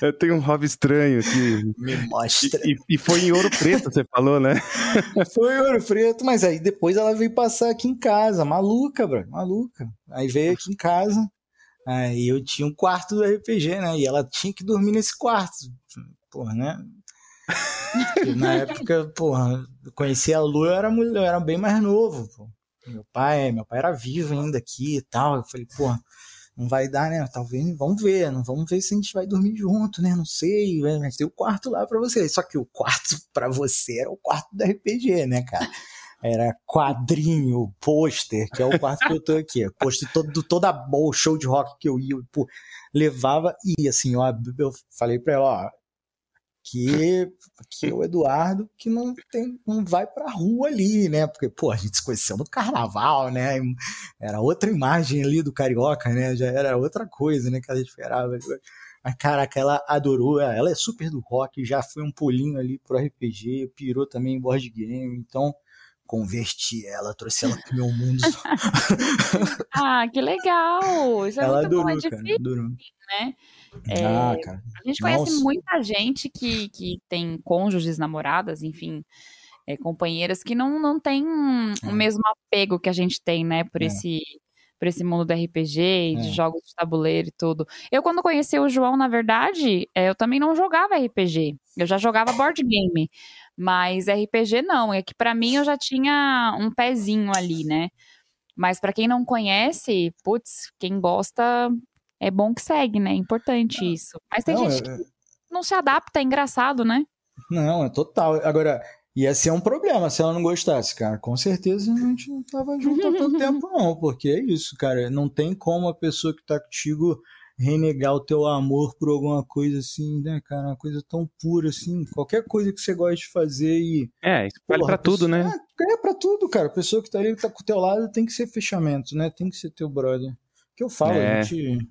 Eu tenho um hobby estranho aqui. Me mostra. E, e foi em ouro preto, você falou, né? Foi em ouro preto, mas aí depois ela veio passar aqui em casa, maluca, bro, maluca. Aí veio aqui em casa. Aí eu tinha um quarto do RPG, né? E ela tinha que dormir nesse quarto. Porra, né? na época, porra, eu conheci a Lu, eu era, mulher, eu era bem mais novo. Pô. Meu pai, meu pai era vivo ainda aqui e tal. Eu falei, porra, não vai dar, né? Talvez, vamos ver, não vamos ver se a gente vai dormir junto, né? Não sei, mas tem o quarto lá para você. Só que o quarto para você era o quarto do RPG, né, cara? Era quadrinho, pôster, que é o quarto que eu tô aqui. Pôster todo, toda boa, show de rock que eu ia, pô, levava, e assim, ó, eu falei pra ela, ó, que, que o Eduardo que não tem não vai pra rua ali, né? Porque, pô, a gente se conheceu no carnaval, né? Era outra imagem ali do carioca, né? Já era outra coisa, né? Que a gente esperava. Mas, caraca, ela adorou, ela é super do rock, já foi um pulinho ali pro RPG, pirou também em board game, então converti ela, trouxe ela pro meu mundo. ah, que legal! Isso é ela muito adorou, bom, é difícil, cara, né? É, ah, cara. A gente conhece Nossa. muita gente que, que tem cônjuges, namoradas, enfim, é, companheiras que não, não tem é. o mesmo apego que a gente tem, né, por é. esse por esse mundo do RPG e de é. jogos de tabuleiro e tudo. Eu, quando conheci o João, na verdade, é, eu também não jogava RPG. Eu já jogava board game. Mas RPG não, é que para mim eu já tinha um pezinho ali, né? Mas para quem não conhece, putz, quem gosta é bom que segue, né? É importante isso. Mas tem não, gente é... que não se adapta, é engraçado, né? Não, é total. Agora, ia ser um problema se ela não gostasse, cara. Com certeza a gente não tava junto há tanto tempo, não, porque é isso, cara. Não tem como a pessoa que tá contigo renegar o teu amor por alguma coisa assim, né, cara? Uma coisa tão pura assim. Qualquer coisa que você gosta de fazer e. É, isso vale pra tudo, né? É, é pra tudo, cara. A pessoa que tá ali, que tá com o teu lado, tem que ser fechamento, né? Tem que ser teu brother que eu falo, é. a gente,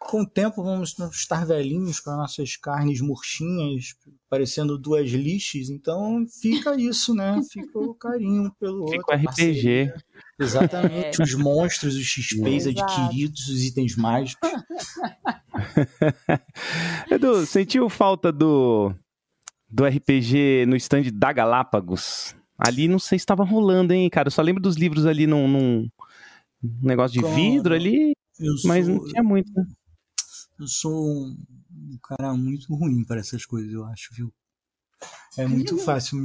com o tempo vamos estar velhinhos com as nossas carnes murchinhas, parecendo duas lixes, então fica isso, né? Fica o carinho pelo fica outro. Fica o RPG. Exatamente, é. os monstros, os XPs adquiridos, os itens mágicos. Edu, sentiu falta do, do RPG no stand da Galápagos? Ali não sei se estava rolando, hein, cara? Eu só lembro dos livros ali num, num um negócio de vidro ali, mas não tinha muito, né? Eu sou um, um cara muito ruim para essas coisas, eu acho, viu? É muito fácil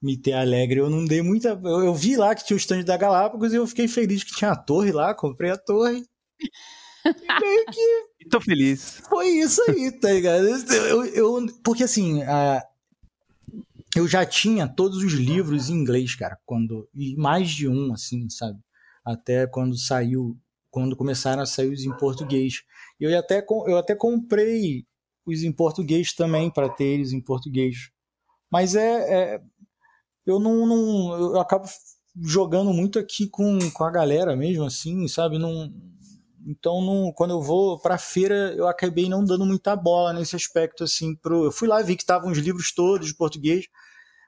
me ter alegre. Eu não dei muita. Eu, eu, vi lá que tinha o stand da Galápagos e eu fiquei feliz que tinha a torre lá, comprei a torre. E meio que. Tô feliz. Foi isso aí, tá ligado? Eu, eu, porque assim, a, eu já tinha todos os livros em inglês, cara, quando. E mais de um, assim, sabe? até quando saiu, quando começaram a sair os em português. Eu até, eu até comprei os em português também para ter eles em português. Mas é, é eu não, não, eu acabo jogando muito aqui com, com a galera mesmo assim, sabe? Não, então não, quando eu vou para feira eu acabei não dando muita bola nesse aspecto assim pro, eu fui lá vi que estavam os livros todos de português,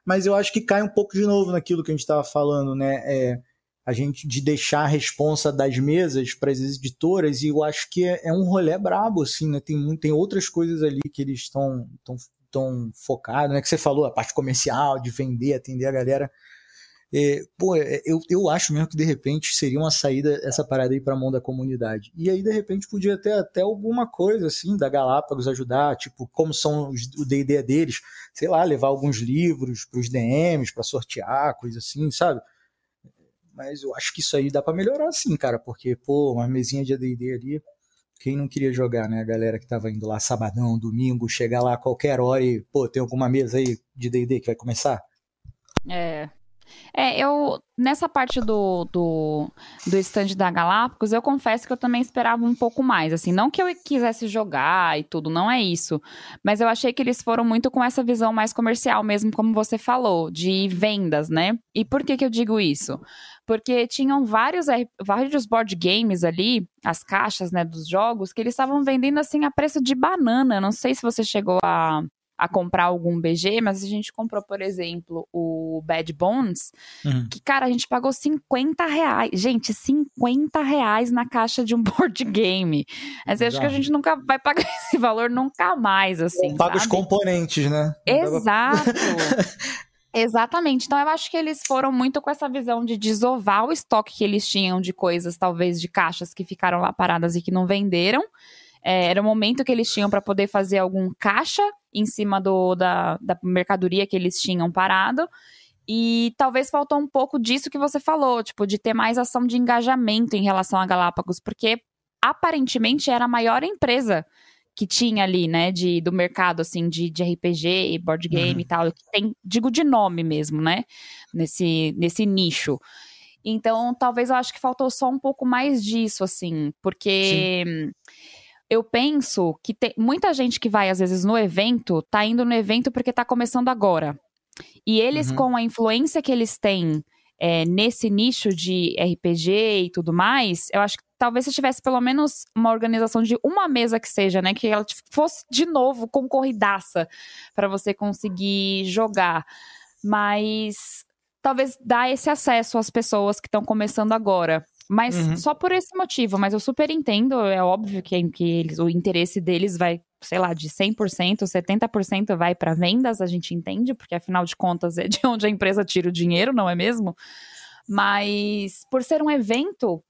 mas eu acho que cai um pouco de novo naquilo que a gente estava falando, né? É, a gente de deixar a responsa das mesas para as editoras e eu acho que é, é, um rolê brabo assim, né? Tem tem outras coisas ali que eles estão tão, tão focados, né? Que você falou a parte comercial de vender, atender a galera. É, pô, é, eu, eu acho mesmo que de repente seria uma saída essa parada aí para a mão da comunidade. E aí de repente podia ter até alguma coisa assim da Galápagos ajudar, tipo como são os, o D&D deles, sei lá, levar alguns livros para os DMs para sortear, coisa assim, sabe? Mas eu acho que isso aí dá para melhorar sim, cara, porque, pô, uma mesinha de AD&D ali, quem não queria jogar, né? A galera que tava indo lá sabadão, domingo, chegar lá a qualquer hora e, pô, tem alguma mesa aí de D&D que vai começar? É, é, eu nessa parte do, do, do stand da Galápagos, eu confesso que eu também esperava um pouco mais. Assim, não que eu quisesse jogar e tudo, não é isso. Mas eu achei que eles foram muito com essa visão mais comercial, mesmo como você falou, de vendas, né? E por que, que eu digo isso? Porque tinham vários, vários board games ali, as caixas né, dos jogos, que eles estavam vendendo assim a preço de banana. Não sei se você chegou a, a comprar algum BG, mas a gente comprou, por exemplo, o Bad Bones, uhum. que, cara, a gente pagou 50 reais. Gente, 50 reais na caixa de um board game. Mas eu acho que a gente nunca vai pagar esse valor nunca mais, assim. Paga os componentes, né? Exato. Exatamente. Então eu acho que eles foram muito com essa visão de desovar o estoque que eles tinham de coisas, talvez de caixas que ficaram lá paradas e que não venderam. É, era o momento que eles tinham para poder fazer algum caixa em cima do, da, da mercadoria que eles tinham parado. E talvez faltou um pouco disso que você falou, tipo, de ter mais ação de engajamento em relação a Galápagos, porque aparentemente era a maior empresa que tinha ali, né, de, do mercado, assim, de, de RPG e board game uhum. e tal, tem, digo de nome mesmo, né, nesse, nesse nicho. Então, talvez eu acho que faltou só um pouco mais disso, assim, porque... Sim eu penso que tem muita gente que vai, às vezes, no evento, tá indo no evento porque tá começando agora. E eles, uhum. com a influência que eles têm é, nesse nicho de RPG e tudo mais, eu acho que talvez se tivesse pelo menos uma organização de uma mesa que seja, né? Que ela fosse de novo concorridaça para você conseguir jogar. Mas talvez dar esse acesso às pessoas que estão começando agora. Mas uhum. só por esse motivo, mas eu super entendo, é óbvio que, que eles, o interesse deles vai, sei lá, de 100%, 70% vai para vendas, a gente entende, porque afinal de contas é de onde a empresa tira o dinheiro, não é mesmo? Mas por ser um evento,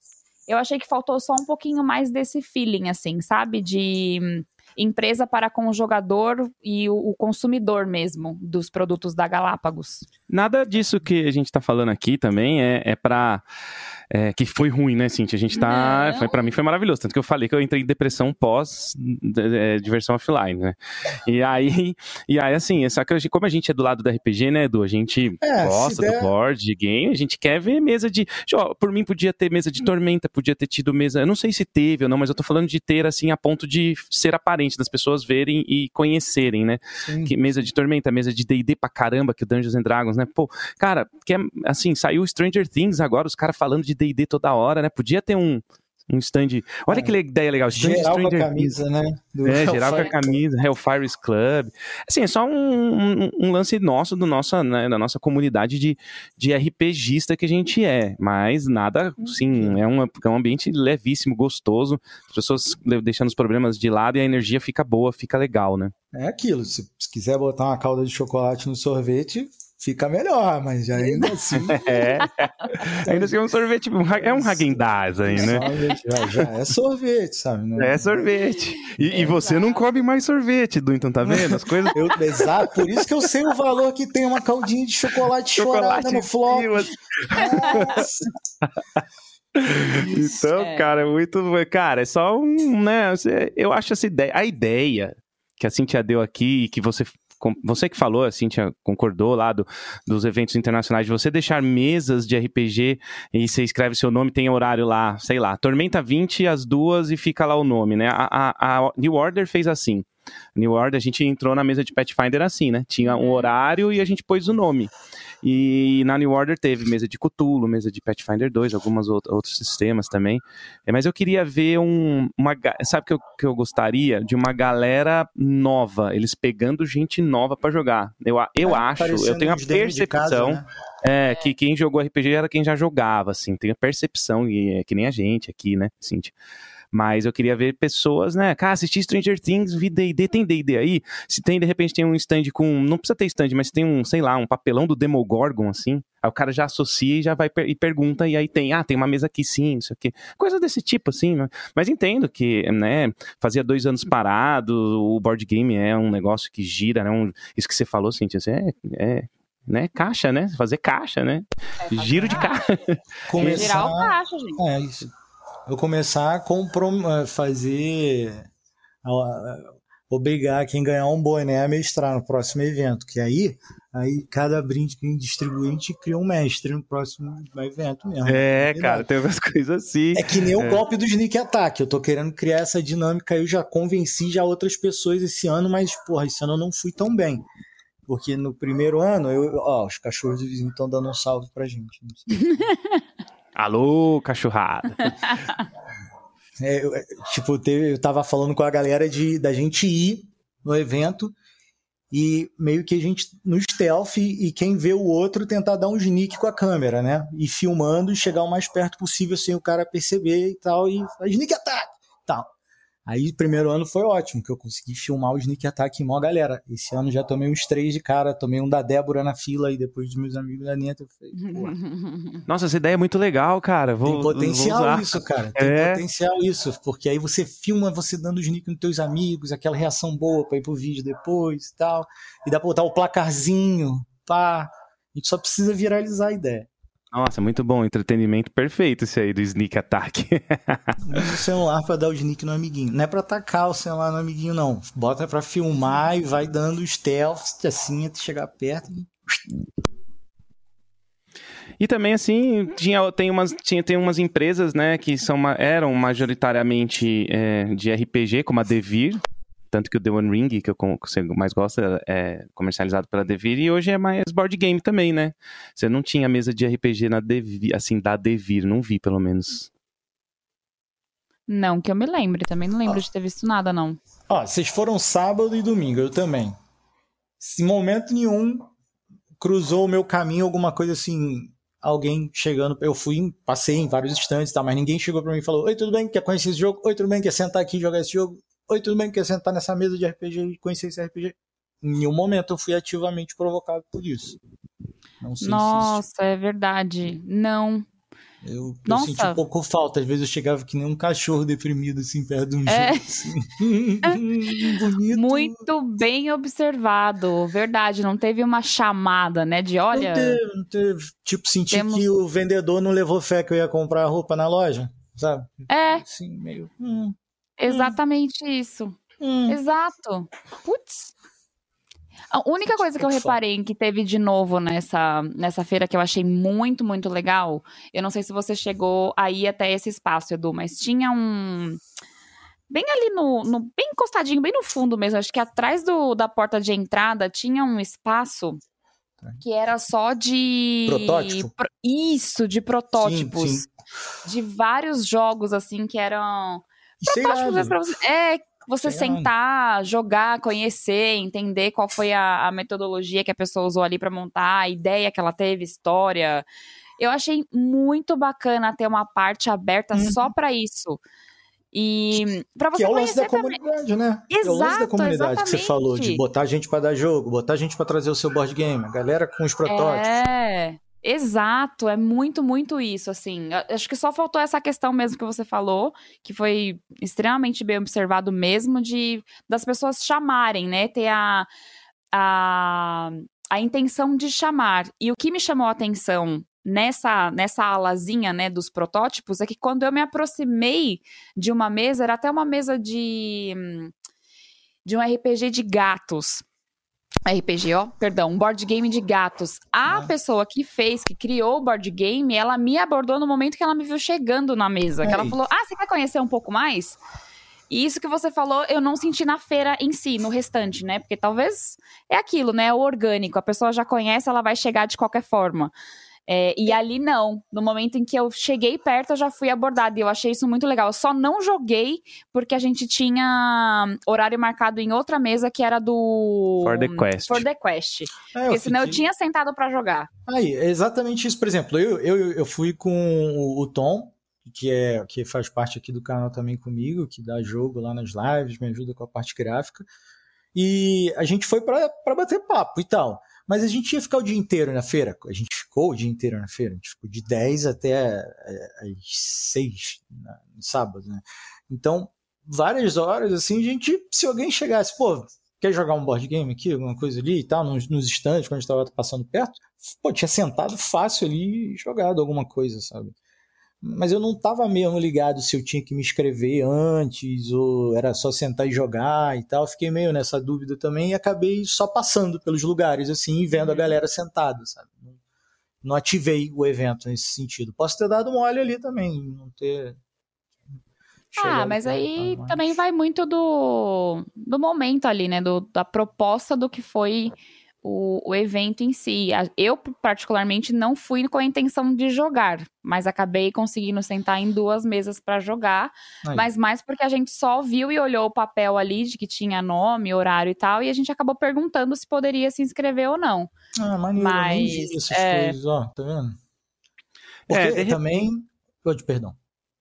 eu achei que faltou só um pouquinho mais desse feeling, assim, sabe? De hum, empresa para com o jogador e o, consumidor mesmo dos produtos da Galápagos. Nada disso que a gente está falando aqui também é, é para é, que foi ruim, né, Cintia? A gente tá. Foi, pra mim foi maravilhoso. Tanto que eu falei que eu entrei em depressão pós é, diversão offline, né? E aí, e aí assim, é que como a gente é do lado da RPG, né, Edu? A gente é, gosta der... do board, de game, a gente quer ver mesa de. Ó, por mim, podia ter mesa de tormenta, podia ter tido mesa. Eu não sei se teve ou não, mas eu tô falando de ter, assim, a ponto de ser aparente, das pessoas verem e conhecerem, né? Que mesa de tormenta, mesa de DD pra caramba, que o Dungeons and Dragons, né? Pô, cara, que é, assim, saiu Stranger Things agora, os caras falando de D&D toda hora, né? Podia ter um, um stand. Olha é. que ideia legal. Stand geral Stranger com a camisa, né? Do é, geral com a camisa, Hellfire's Club. Assim, é só um, um, um lance nosso, do nossa, né, da nossa comunidade de, de RPGista que a gente é. Mas nada, sim, é um, é um ambiente levíssimo, gostoso. As pessoas deixando os problemas de lado e a energia fica boa, fica legal, né? É aquilo. Se, se quiser botar uma calda de chocolate no sorvete, fica melhor, mas ainda assim. é. Ainda assim é um sorvete, é um Hagendaz aí, né? Já, já, é sorvete, sabe? Não... É sorvete. E, é, e você não come mais sorvete, Du, então tá vendo? As coisas. Eu, exato, por isso que eu sei o valor que tem uma caldinha de chocolate, chocolate chorada no flop. então, é. cara, é muito. Cara, é só um, né? Eu acho essa ideia. A ideia que a Cintia deu aqui, que você você que falou, a Cintia concordou lá do, dos eventos internacionais, de você deixar mesas de RPG e você escreve seu nome, tem horário lá, sei lá, Tormenta 20 às duas e fica lá o nome, né? A, a, a New Order fez assim. New Order, a gente entrou na mesa de Pathfinder assim, né? Tinha um uhum. horário e a gente pôs o nome. E na New Order teve mesa de Cthulhu, mesa de Pathfinder 2, alguns outros sistemas também. É, mas eu queria ver um, uma. Sabe que eu, que eu gostaria? De uma galera nova, eles pegando gente nova para jogar. Eu, eu é, acho, eu tenho a percepção. Casa, né? É, que quem jogou RPG era quem já jogava, assim, tem a percepção, e é que nem a gente aqui, né, Cintia? Mas eu queria ver pessoas, né? Cara, assisti Stranger Things, vi D&D, tem D&D aí? Se tem, de repente, tem um stand com... Não precisa ter stand, mas tem um, sei lá, um papelão do Demogorgon, assim. Aí o cara já associa e já vai e pergunta, e aí tem, ah, tem uma mesa aqui sim, isso aqui. Coisa desse tipo, assim, né? Mas entendo que, né, fazia dois anos parado, o board game é um negócio que gira, né? Um, isso que você falou, Cintia, assim, é, é né? Caixa, né? Fazer caixa, né? É, Giro de caixa. Começar... Girar o caixa, gente. É isso eu começar a comprom fazer. obrigar quem ganhar um boné a mestrar no próximo evento. Que aí Aí cada brinde que a distribui, a gente cria um mestre no próximo evento mesmo. É, cara, tem umas coisas assim. É que nem é. o golpe do Sneak Attack. Eu tô querendo criar essa dinâmica. Eu já convenci já outras pessoas esse ano, mas, porra, esse ano eu não fui tão bem. Porque no primeiro ano, eu, ó, os cachorros do vizinho estão dando um salve pra gente. Alô, cachorrada. É, eu, é, tipo, eu tava falando com a galera de da gente ir no evento e meio que a gente no stealth e quem vê o outro tentar dar um sneak com a câmera, né? E filmando e chegar o mais perto possível sem o cara perceber e tal, e sneak attack. Aí, primeiro ano foi ótimo, que eu consegui filmar o Sneak Attack em mó galera. Esse ano já tomei uns três de cara, tomei um da Débora na fila e depois dos meus amigos da. Eu falei, Nossa, essa ideia é muito legal, cara. Vou, Tem potencial isso, cara. Tem é. potencial isso, porque aí você filma você dando Sneak nos teus amigos, aquela reação boa pra ir pro vídeo depois e tal. E dá pra botar o placarzinho, pá. A gente só precisa viralizar a ideia. Nossa, muito bom. Entretenimento perfeito esse aí do sneak attack. Usa o celular para dar o sneak no amiguinho. Não é para atacar o celular no amiguinho, não. Bota para filmar e vai dando stealth assim até chegar perto. E também, assim, tinha, tem, umas, tinha, tem umas empresas, né, que são, eram majoritariamente é, de RPG, como a Devir, tanto que o The One Ring, que eu, você mais gosta, é comercializado pela Devir, e hoje é mais board game também, né? Você não tinha mesa de RPG na Devir, assim, da Devir, não vi, pelo menos. Não, que eu me lembre, também não lembro de ter visto nada, não. Ó, vocês foram sábado e domingo, eu também. Em momento nenhum cruzou o meu caminho alguma coisa assim, alguém chegando, eu fui, passei em vários instantes, tá, mas ninguém chegou para mim e falou: "Oi, tudo bem? Quer conhecer esse jogo? Oi, tudo bem? Quer sentar aqui e jogar esse jogo?" Oi, tudo bem? Quer sentar nessa mesa de RPG e conhecer esse RPG? Em nenhum momento eu fui ativamente provocado por isso. Nossa, isso... é verdade. Não. Eu, eu senti um pouco falta. Às vezes eu chegava que nem um cachorro deprimido, assim, perto de um é. jogo. Assim. Muito bem observado. Verdade, não teve uma chamada, né? De olha. Não teve, não teve. Tipo, senti Temos... que o vendedor não levou fé que eu ia comprar roupa na loja, sabe? É. Assim, meio. Hum. Exatamente hum. isso. Hum. Exato. Putz. A única coisa que eu reparei que teve de novo nessa, nessa feira que eu achei muito, muito legal, eu não sei se você chegou aí até esse espaço, Edu, mas tinha um. Bem ali no, no. Bem encostadinho, bem no fundo mesmo. Acho que atrás do, da porta de entrada tinha um espaço tá. que era só de. Protótipo? Isso, de protótipos. Sim, sim. De vários jogos, assim, que eram Protótipos pra você. É, você sentar, jogar, conhecer, entender qual foi a, a, metodologia que a pessoa usou ali para montar, a ideia que ela teve, história. Eu achei muito bacana ter uma parte aberta uhum. só para isso. E para você que é o lance da comunidade, também. né? Exato, é o lance da comunidade exatamente. que você falou, de botar gente para dar jogo, botar gente para trazer o seu board game, a galera com os protótipos. É. Exato, é muito, muito isso, assim. Acho que só faltou essa questão mesmo que você falou, que foi extremamente bem observado mesmo, de das pessoas chamarem, né? Ter a, a, a intenção de chamar. E o que me chamou a atenção nessa, nessa alazinha, né, dos protótipos, é que quando eu me aproximei de uma mesa, era até uma mesa de, de um RPG de gatos. RPG, ó, perdão, um board game de gatos. A ah. pessoa que fez, que criou o board game, ela me abordou no momento que ela me viu chegando na mesa. É que ela falou: Ah, você quer conhecer um pouco mais? E isso que você falou, eu não senti na feira em si, no restante, né? Porque talvez é aquilo, né? O orgânico. A pessoa já conhece, ela vai chegar de qualquer forma. É, e ali não. No momento em que eu cheguei perto, eu já fui abordada. E eu achei isso muito legal. Eu só não joguei porque a gente tinha horário marcado em outra mesa que era do. For the Quest. For the Quest. É, porque senão eu tinha sentado para jogar. Aí, é exatamente isso. Por exemplo, eu, eu, eu fui com o Tom, que, é, que faz parte aqui do canal também comigo, que dá jogo lá nas lives, me ajuda com a parte gráfica. E a gente foi para bater papo e tal. Mas a gente ia ficar o dia inteiro na feira. A gente ficou o dia inteiro na feira. A gente ficou de 10 até é, as 6 no sábado, né? Então, várias horas, assim, a gente, se alguém chegasse, pô, quer jogar um board game aqui, alguma coisa ali e tal, nos, nos quando a gente estava passando perto, pô, tinha sentado fácil ali e jogado alguma coisa, sabe? Mas eu não estava mesmo ligado se eu tinha que me inscrever antes ou era só sentar e jogar e tal. Fiquei meio nessa dúvida também e acabei só passando pelos lugares assim e vendo a uhum. galera sentada, sabe? Não ativei o evento nesse sentido. Posso ter dado mole ali também, não ter ah, mas aí também vai muito do, do momento ali, né? Do, da proposta do que foi o, o evento em si. Eu, particularmente, não fui com a intenção de jogar, mas acabei conseguindo sentar em duas mesas para jogar, Aí. mas mais porque a gente só viu e olhou o papel ali de que tinha nome, horário e tal, e a gente acabou perguntando se poderia se inscrever ou não. Ah, maneiro, mas, essas é... coisas, ó, tá vendo? É, porque é, também... Pode, perdão.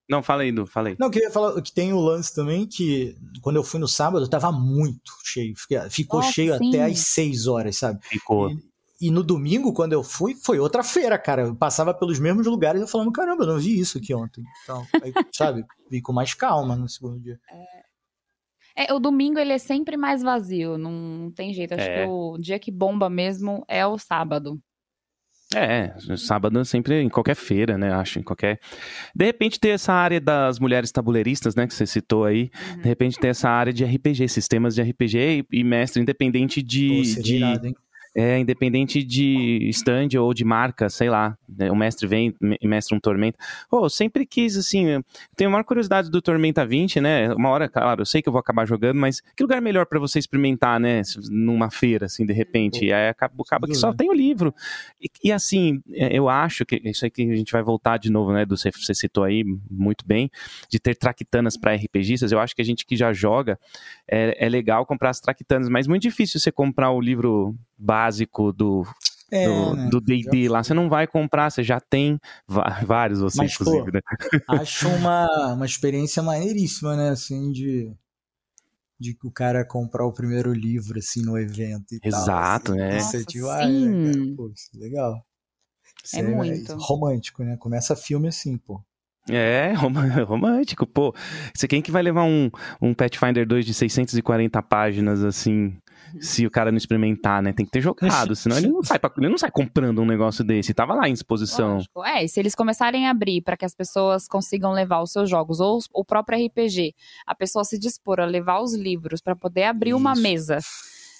Não, fala aí, Du, fala aí. Não, eu queria falar que tem o lance também que quando eu fui no sábado tava muito cheio. Ficou Nossa, cheio sim. até às 6 horas, sabe? Ficou. E, e, no domingo, quando eu fui, foi outra feira, cara. Eu passava pelos mesmos lugares e eu falando, caramba, eu não vi isso aqui ontem. Então, aí, sabe, vi com mais calma no segundo dia. É... é, o domingo ele é sempre mais vazio, não tem jeito. Acho é. que o dia que bomba mesmo é o sábado. É, sábado sempre em qualquer feira, né? Acho, em qualquer. De repente ter essa área das mulheres tabuleiristas, né? Que você citou aí. Uhum. De repente ter essa área de RPG, sistemas de RPG e, e mestre independente de. Pô, de... Irado, é, independente de stand ou de marca, sei lá, né, o mestre vem e mestre um Tormenta. Pô, sempre quis, assim, tenho a maior curiosidade do Tormenta 20, né? Uma hora, claro, eu sei que eu vou acabar jogando, mas que lugar melhor para você experimentar, né? Numa feira, assim, de repente. E aí acaba, acaba que só tem o livro. E, e, assim, é, eu acho que isso aí que a gente vai voltar de novo, né? Do você citou aí muito bem, de ter traquitanas para RPGistas. Eu acho que a gente que já joga é, é legal comprar as traquitanas, mas muito difícil você comprar o livro básico do é, do D&D né? lá, você não vai comprar, você já tem vários, você Mas, inclusive, pô, né? Acho uma, uma experiência maneiríssima, né, assim, de de o cara comprar o primeiro livro, assim, no evento e Exato, tal, assim, né? Nossa, tipo, ah, né, pô, isso é legal. Isso é, é muito. romântico, né? Começa filme assim, pô. É, romântico, pô. Você quem que vai levar um, um Pathfinder 2 de 640 páginas, assim, se o cara não experimentar, né? Tem que ter jogado, senão ele não sai, pra, ele não sai comprando um negócio desse. Tava lá em exposição. Lógico. É, e se eles começarem a abrir para que as pessoas consigam levar os seus jogos, ou o próprio RPG, a pessoa se dispor a levar os livros para poder abrir Isso. uma mesa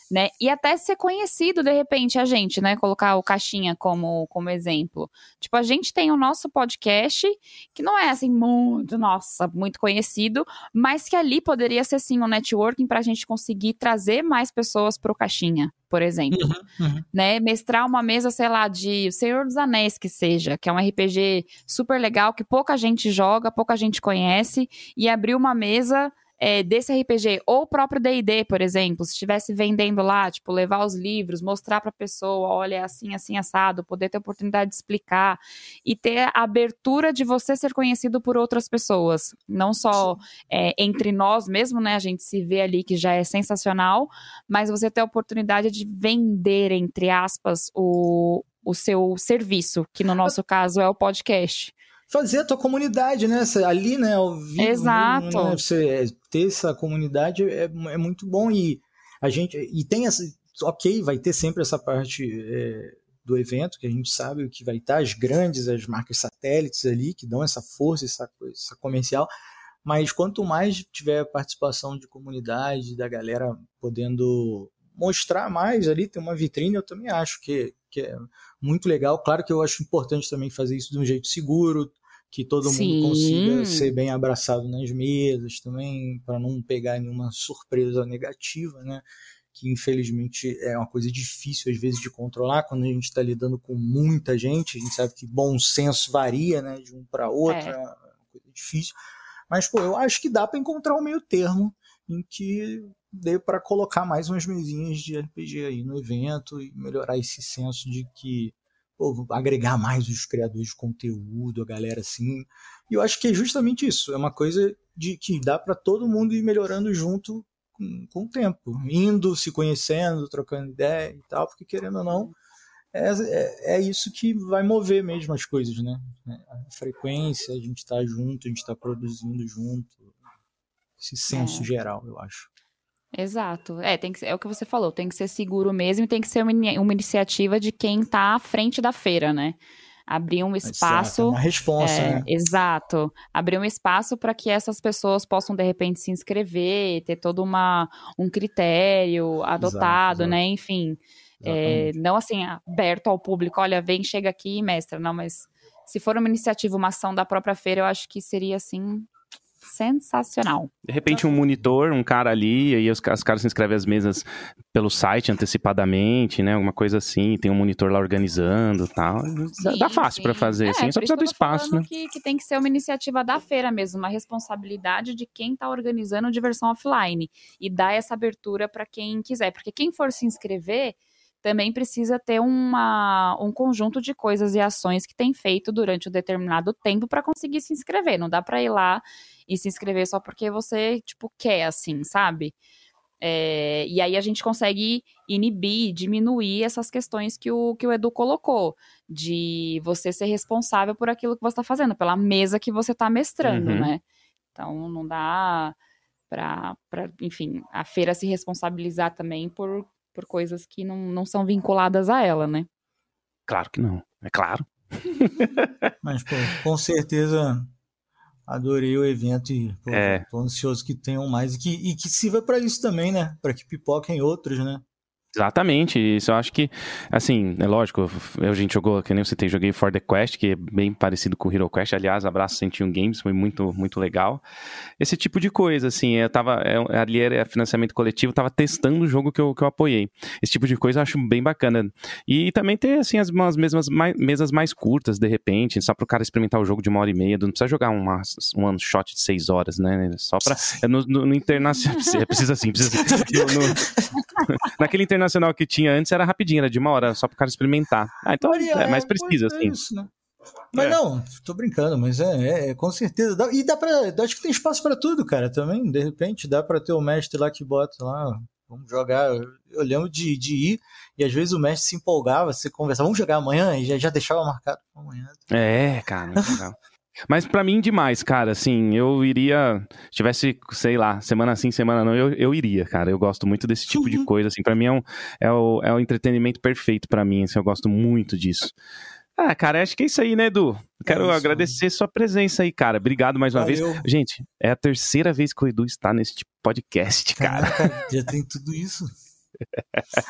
né? E até ser conhecido de repente a gente, né? Colocar o Caixinha como, como exemplo. Tipo, a gente tem o nosso podcast, que não é assim muito, nossa, muito conhecido, mas que ali poderia ser sim um networking para a gente conseguir trazer mais pessoas para o Caixinha, por exemplo. Uhum, uhum. Né? Mestrar uma mesa, sei lá, de Senhor dos Anéis que seja, que é um RPG super legal, que pouca gente joga, pouca gente conhece, e abrir uma mesa é, desse RPG, ou o próprio D&D, por exemplo, se estivesse vendendo lá, tipo, levar os livros, mostrar para a pessoa, olha, é assim, assim, assado, poder ter oportunidade de explicar e ter a abertura de você ser conhecido por outras pessoas, não só é, entre nós mesmo, né, a gente se vê ali que já é sensacional, mas você ter a oportunidade de vender, entre aspas, o, o seu serviço, que no nosso caso é o podcast fazer a tua comunidade, né? Ali, né? Ao vivo, Exato. Né? Você é, ter essa comunidade é, é, muito bom e a gente e tem essa, ok, vai ter sempre essa parte é, do evento que a gente sabe o que vai estar as grandes, as marcas satélites ali que dão essa força, essa essa comercial. Mas quanto mais tiver participação de comunidade, da galera podendo mostrar mais ali, ter uma vitrine, eu também acho que, que é muito legal. Claro que eu acho importante também fazer isso de um jeito seguro, que todo Sim. mundo consiga ser bem abraçado nas mesas também, para não pegar nenhuma surpresa negativa, né? Que infelizmente é uma coisa difícil às vezes de controlar quando a gente está lidando com muita gente. A gente sabe que bom senso varia, né? De um para outro, é. é uma coisa difícil. Mas, pô, eu acho que dá para encontrar um meio termo em que dê para colocar mais umas mesinhas de RPG aí no evento e melhorar esse senso de que pô, agregar mais os criadores de conteúdo, a galera assim. E eu acho que é justamente isso, é uma coisa de que dá para todo mundo ir melhorando junto com, com, o tempo, indo, se conhecendo, trocando ideia e tal, porque querendo ou não, é, é, é isso que vai mover mesmo as coisas, né? A frequência, a gente tá junto, a gente tá produzindo junto, esse senso é. geral, eu acho. Exato. É, tem que, é o que você falou, tem que ser seguro mesmo e tem que ser uma, uma iniciativa de quem está à frente da feira, né? abrir um espaço. Exato, uma resposta, é, né? Exato. Abrir um espaço para que essas pessoas possam, de repente, se inscrever, ter todo uma, um critério adotado, exato, né? Enfim. É, não assim, aberto ao público, olha, vem, chega aqui e mestra, não, mas se for uma iniciativa, uma ação da própria feira, eu acho que seria assim sensacional. De repente, um monitor, um cara ali, e aí os, os caras se inscrevem as mesas pelo site antecipadamente, né? Alguma coisa assim, tem um monitor lá organizando tal. Sim, Dá fácil para fazer, é, assim, só precisa do espaço, né? Que, que tem que ser uma iniciativa da feira mesmo, uma responsabilidade de quem está organizando diversão offline e dar essa abertura para quem quiser, porque quem for se inscrever também precisa ter uma, um conjunto de coisas e ações que tem feito durante um determinado tempo para conseguir se inscrever. Não dá para ir lá e se inscrever só porque você, tipo, quer, assim, sabe? É, e aí a gente consegue inibir, diminuir essas questões que o, que o Edu colocou, de você ser responsável por aquilo que você está fazendo, pela mesa que você está mestrando, uhum. né? Então não dá para, enfim, a feira se responsabilizar também por por coisas que não, não são vinculadas a ela, né? Claro que não, é claro. Mas, pô, com certeza adorei o evento e pô, é. tô ansioso que tenham mais e que, e que sirva para isso também, né? Para que pipoquem outros, né? Exatamente, isso eu acho que, assim, é lógico, a gente jogou, que nem eu citei, joguei For The Quest, que é bem parecido com o Hero Quest, aliás, abraço 101 Games, foi muito, muito legal. Esse tipo de coisa, assim, eu tava, é, ali era financiamento coletivo, tava testando o jogo que eu, que eu apoiei. Esse tipo de coisa eu acho bem bacana. E também ter, assim, as, umas mesmas mais, mesas mais curtas, de repente, só pro cara experimentar o jogo de uma hora e meia, não precisa jogar uma, um one shot de seis horas, né, só pra, é no, no, no internacional, precisa assim, precisa assim, no, no, naquele internacional internacional que tinha antes era rapidinho, era de uma hora, só pro cara experimentar. Ah, então Maria, é mais é, preciso, assim. Isso, né? Mas é. não, tô brincando, mas é, é, é com certeza. Dá, e dá pra. Acho que tem espaço para tudo, cara, também. De repente, dá para ter o mestre lá que bota lá. Vamos jogar. Eu lembro de, de ir e às vezes o mestre se empolgava, você conversava, vamos jogar amanhã e já, já deixava marcado pra amanhã. É, cara, legal. Mas para mim, demais, cara. Assim, eu iria. Se tivesse, sei lá, semana sim, semana não, eu, eu iria, cara. Eu gosto muito desse tipo de uhum. coisa. Assim, para mim é, um, é, o, é o entretenimento perfeito para mim. Assim, eu gosto muito disso. Ah, cara, acho que é isso aí, né, Edu? Quero é agradecer sua presença aí, cara. Obrigado mais uma Valeu. vez. Gente, é a terceira vez que o Edu está nesse podcast, cara. Caraca, já tem tudo isso.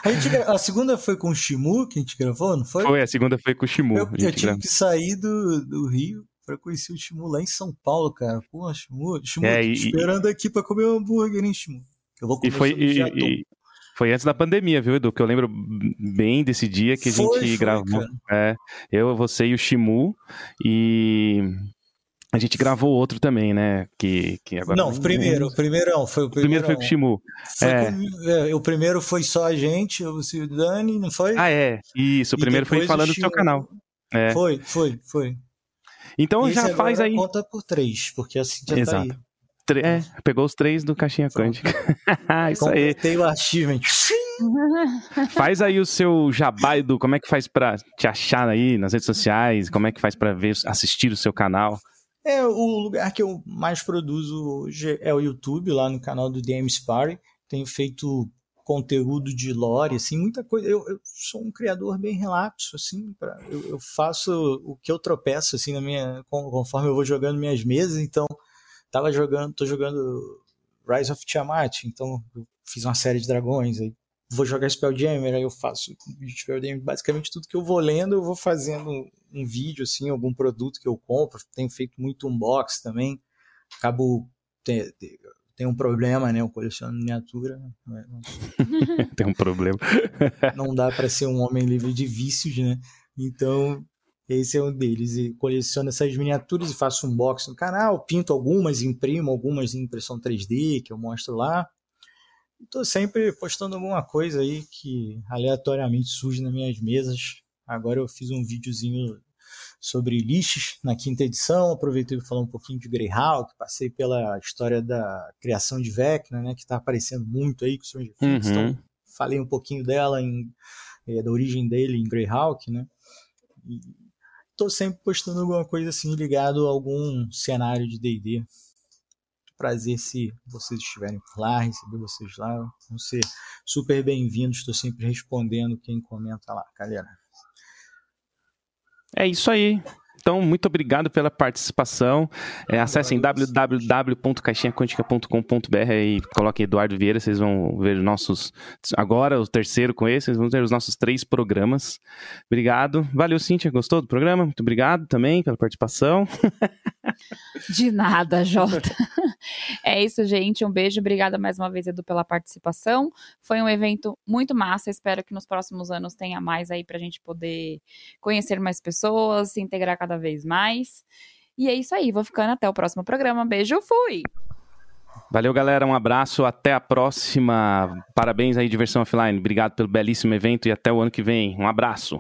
A, gente, a, segunda foi com o Shimu que a gente gravou, não foi? Foi, a segunda foi com o Shimu. Eu, eu tive que sair do, do Rio pra conhecer o Shimu lá em São Paulo, cara. Pô, Shimu, Shimu é, e, esperando aqui pra comer um hambúrguer, hein, Shimu? Eu vou comer e foi, e, e, foi antes da pandemia, viu, Edu? Que eu lembro bem desse dia que a foi, gente foi, gravou. É, eu, você e o Shimu. E a gente gravou outro também, né? Que, que agora não, o primeiro, o primeirão, foi o primeiro. O primeiro foi com o Shimu. É. Com, é, o primeiro foi só a gente, o Dani, não foi? Ah, é. Isso, o primeiro foi falando do seu canal. É. Foi, foi, foi. Então Esse já faz aí. conta por três, porque assim já Exato. tá aí. É, pegou os três do Caixinha Quântica. Isso aí. Tem o achievement. faz aí o seu jabá, do como é que faz para te achar aí nas redes sociais, como é que faz para ver, assistir o seu canal. É, o lugar que eu mais produzo hoje é o YouTube, lá no canal do DMs Party. Tenho feito conteúdo de lore, assim, muita coisa. Eu, eu sou um criador bem relapso, assim, pra, eu, eu, faço o que eu tropeço, assim, na minha, conforme eu vou jogando minhas mesas. Então, tava jogando, tô jogando Rise of Tiamat, então eu fiz uma série de dragões, aí vou jogar Spelljammer, aí eu faço Spelljammer, basicamente tudo que eu vou lendo, eu vou fazendo um vídeo, assim, algum produto que eu compro, tenho feito muito unbox também, acabo tem um problema, né? Eu coleciono miniatura. Né? tem um problema. não dá para ser um homem livre de vícios, né? Então, esse é um deles. E coleciono essas miniaturas e faço um box no canal, pinto algumas, imprimo algumas em impressão 3D que eu mostro lá. Estou sempre postando alguma coisa aí que aleatoriamente surge nas minhas mesas. Agora eu fiz um videozinho sobre lixos na quinta edição. Aproveitei para falar um pouquinho de Greyhawk, passei pela história da criação de Vecna, né, que está aparecendo muito aí com o Stranger Things. Então, uhum. Então, falei um pouquinho dela, em, é, da origem dele em Greyhawk, né? E tô sempre postando alguma coisa assim ligado a algum cenário de D&D. Prazer se vocês estiverem por lá, receber vocês lá. Vão ser super bem-vindos. Estou sempre respondendo quem comenta lá, galera. É isso aí. Então, muito obrigado pela participação. É, acessem www.caixinhaquântica.com.br e coloquem Eduardo Vieira, vocês vão ver nossos. Agora, o terceiro com esse, vocês vão ter os nossos três programas. Obrigado. Valeu, Cíntia. Gostou do programa? Muito obrigado também pela participação. De nada, Jota. É isso, gente. Um beijo. Obrigada mais uma vez, Edu, pela participação. Foi um evento muito massa. Espero que nos próximos anos tenha mais aí para a gente poder conhecer mais pessoas, se integrar cada cada vez mais. E é isso aí, vou ficando até o próximo programa. Beijo, fui! Valeu, galera. Um abraço. Até a próxima. Parabéns aí, Diversão Offline. Obrigado pelo belíssimo evento e até o ano que vem. Um abraço.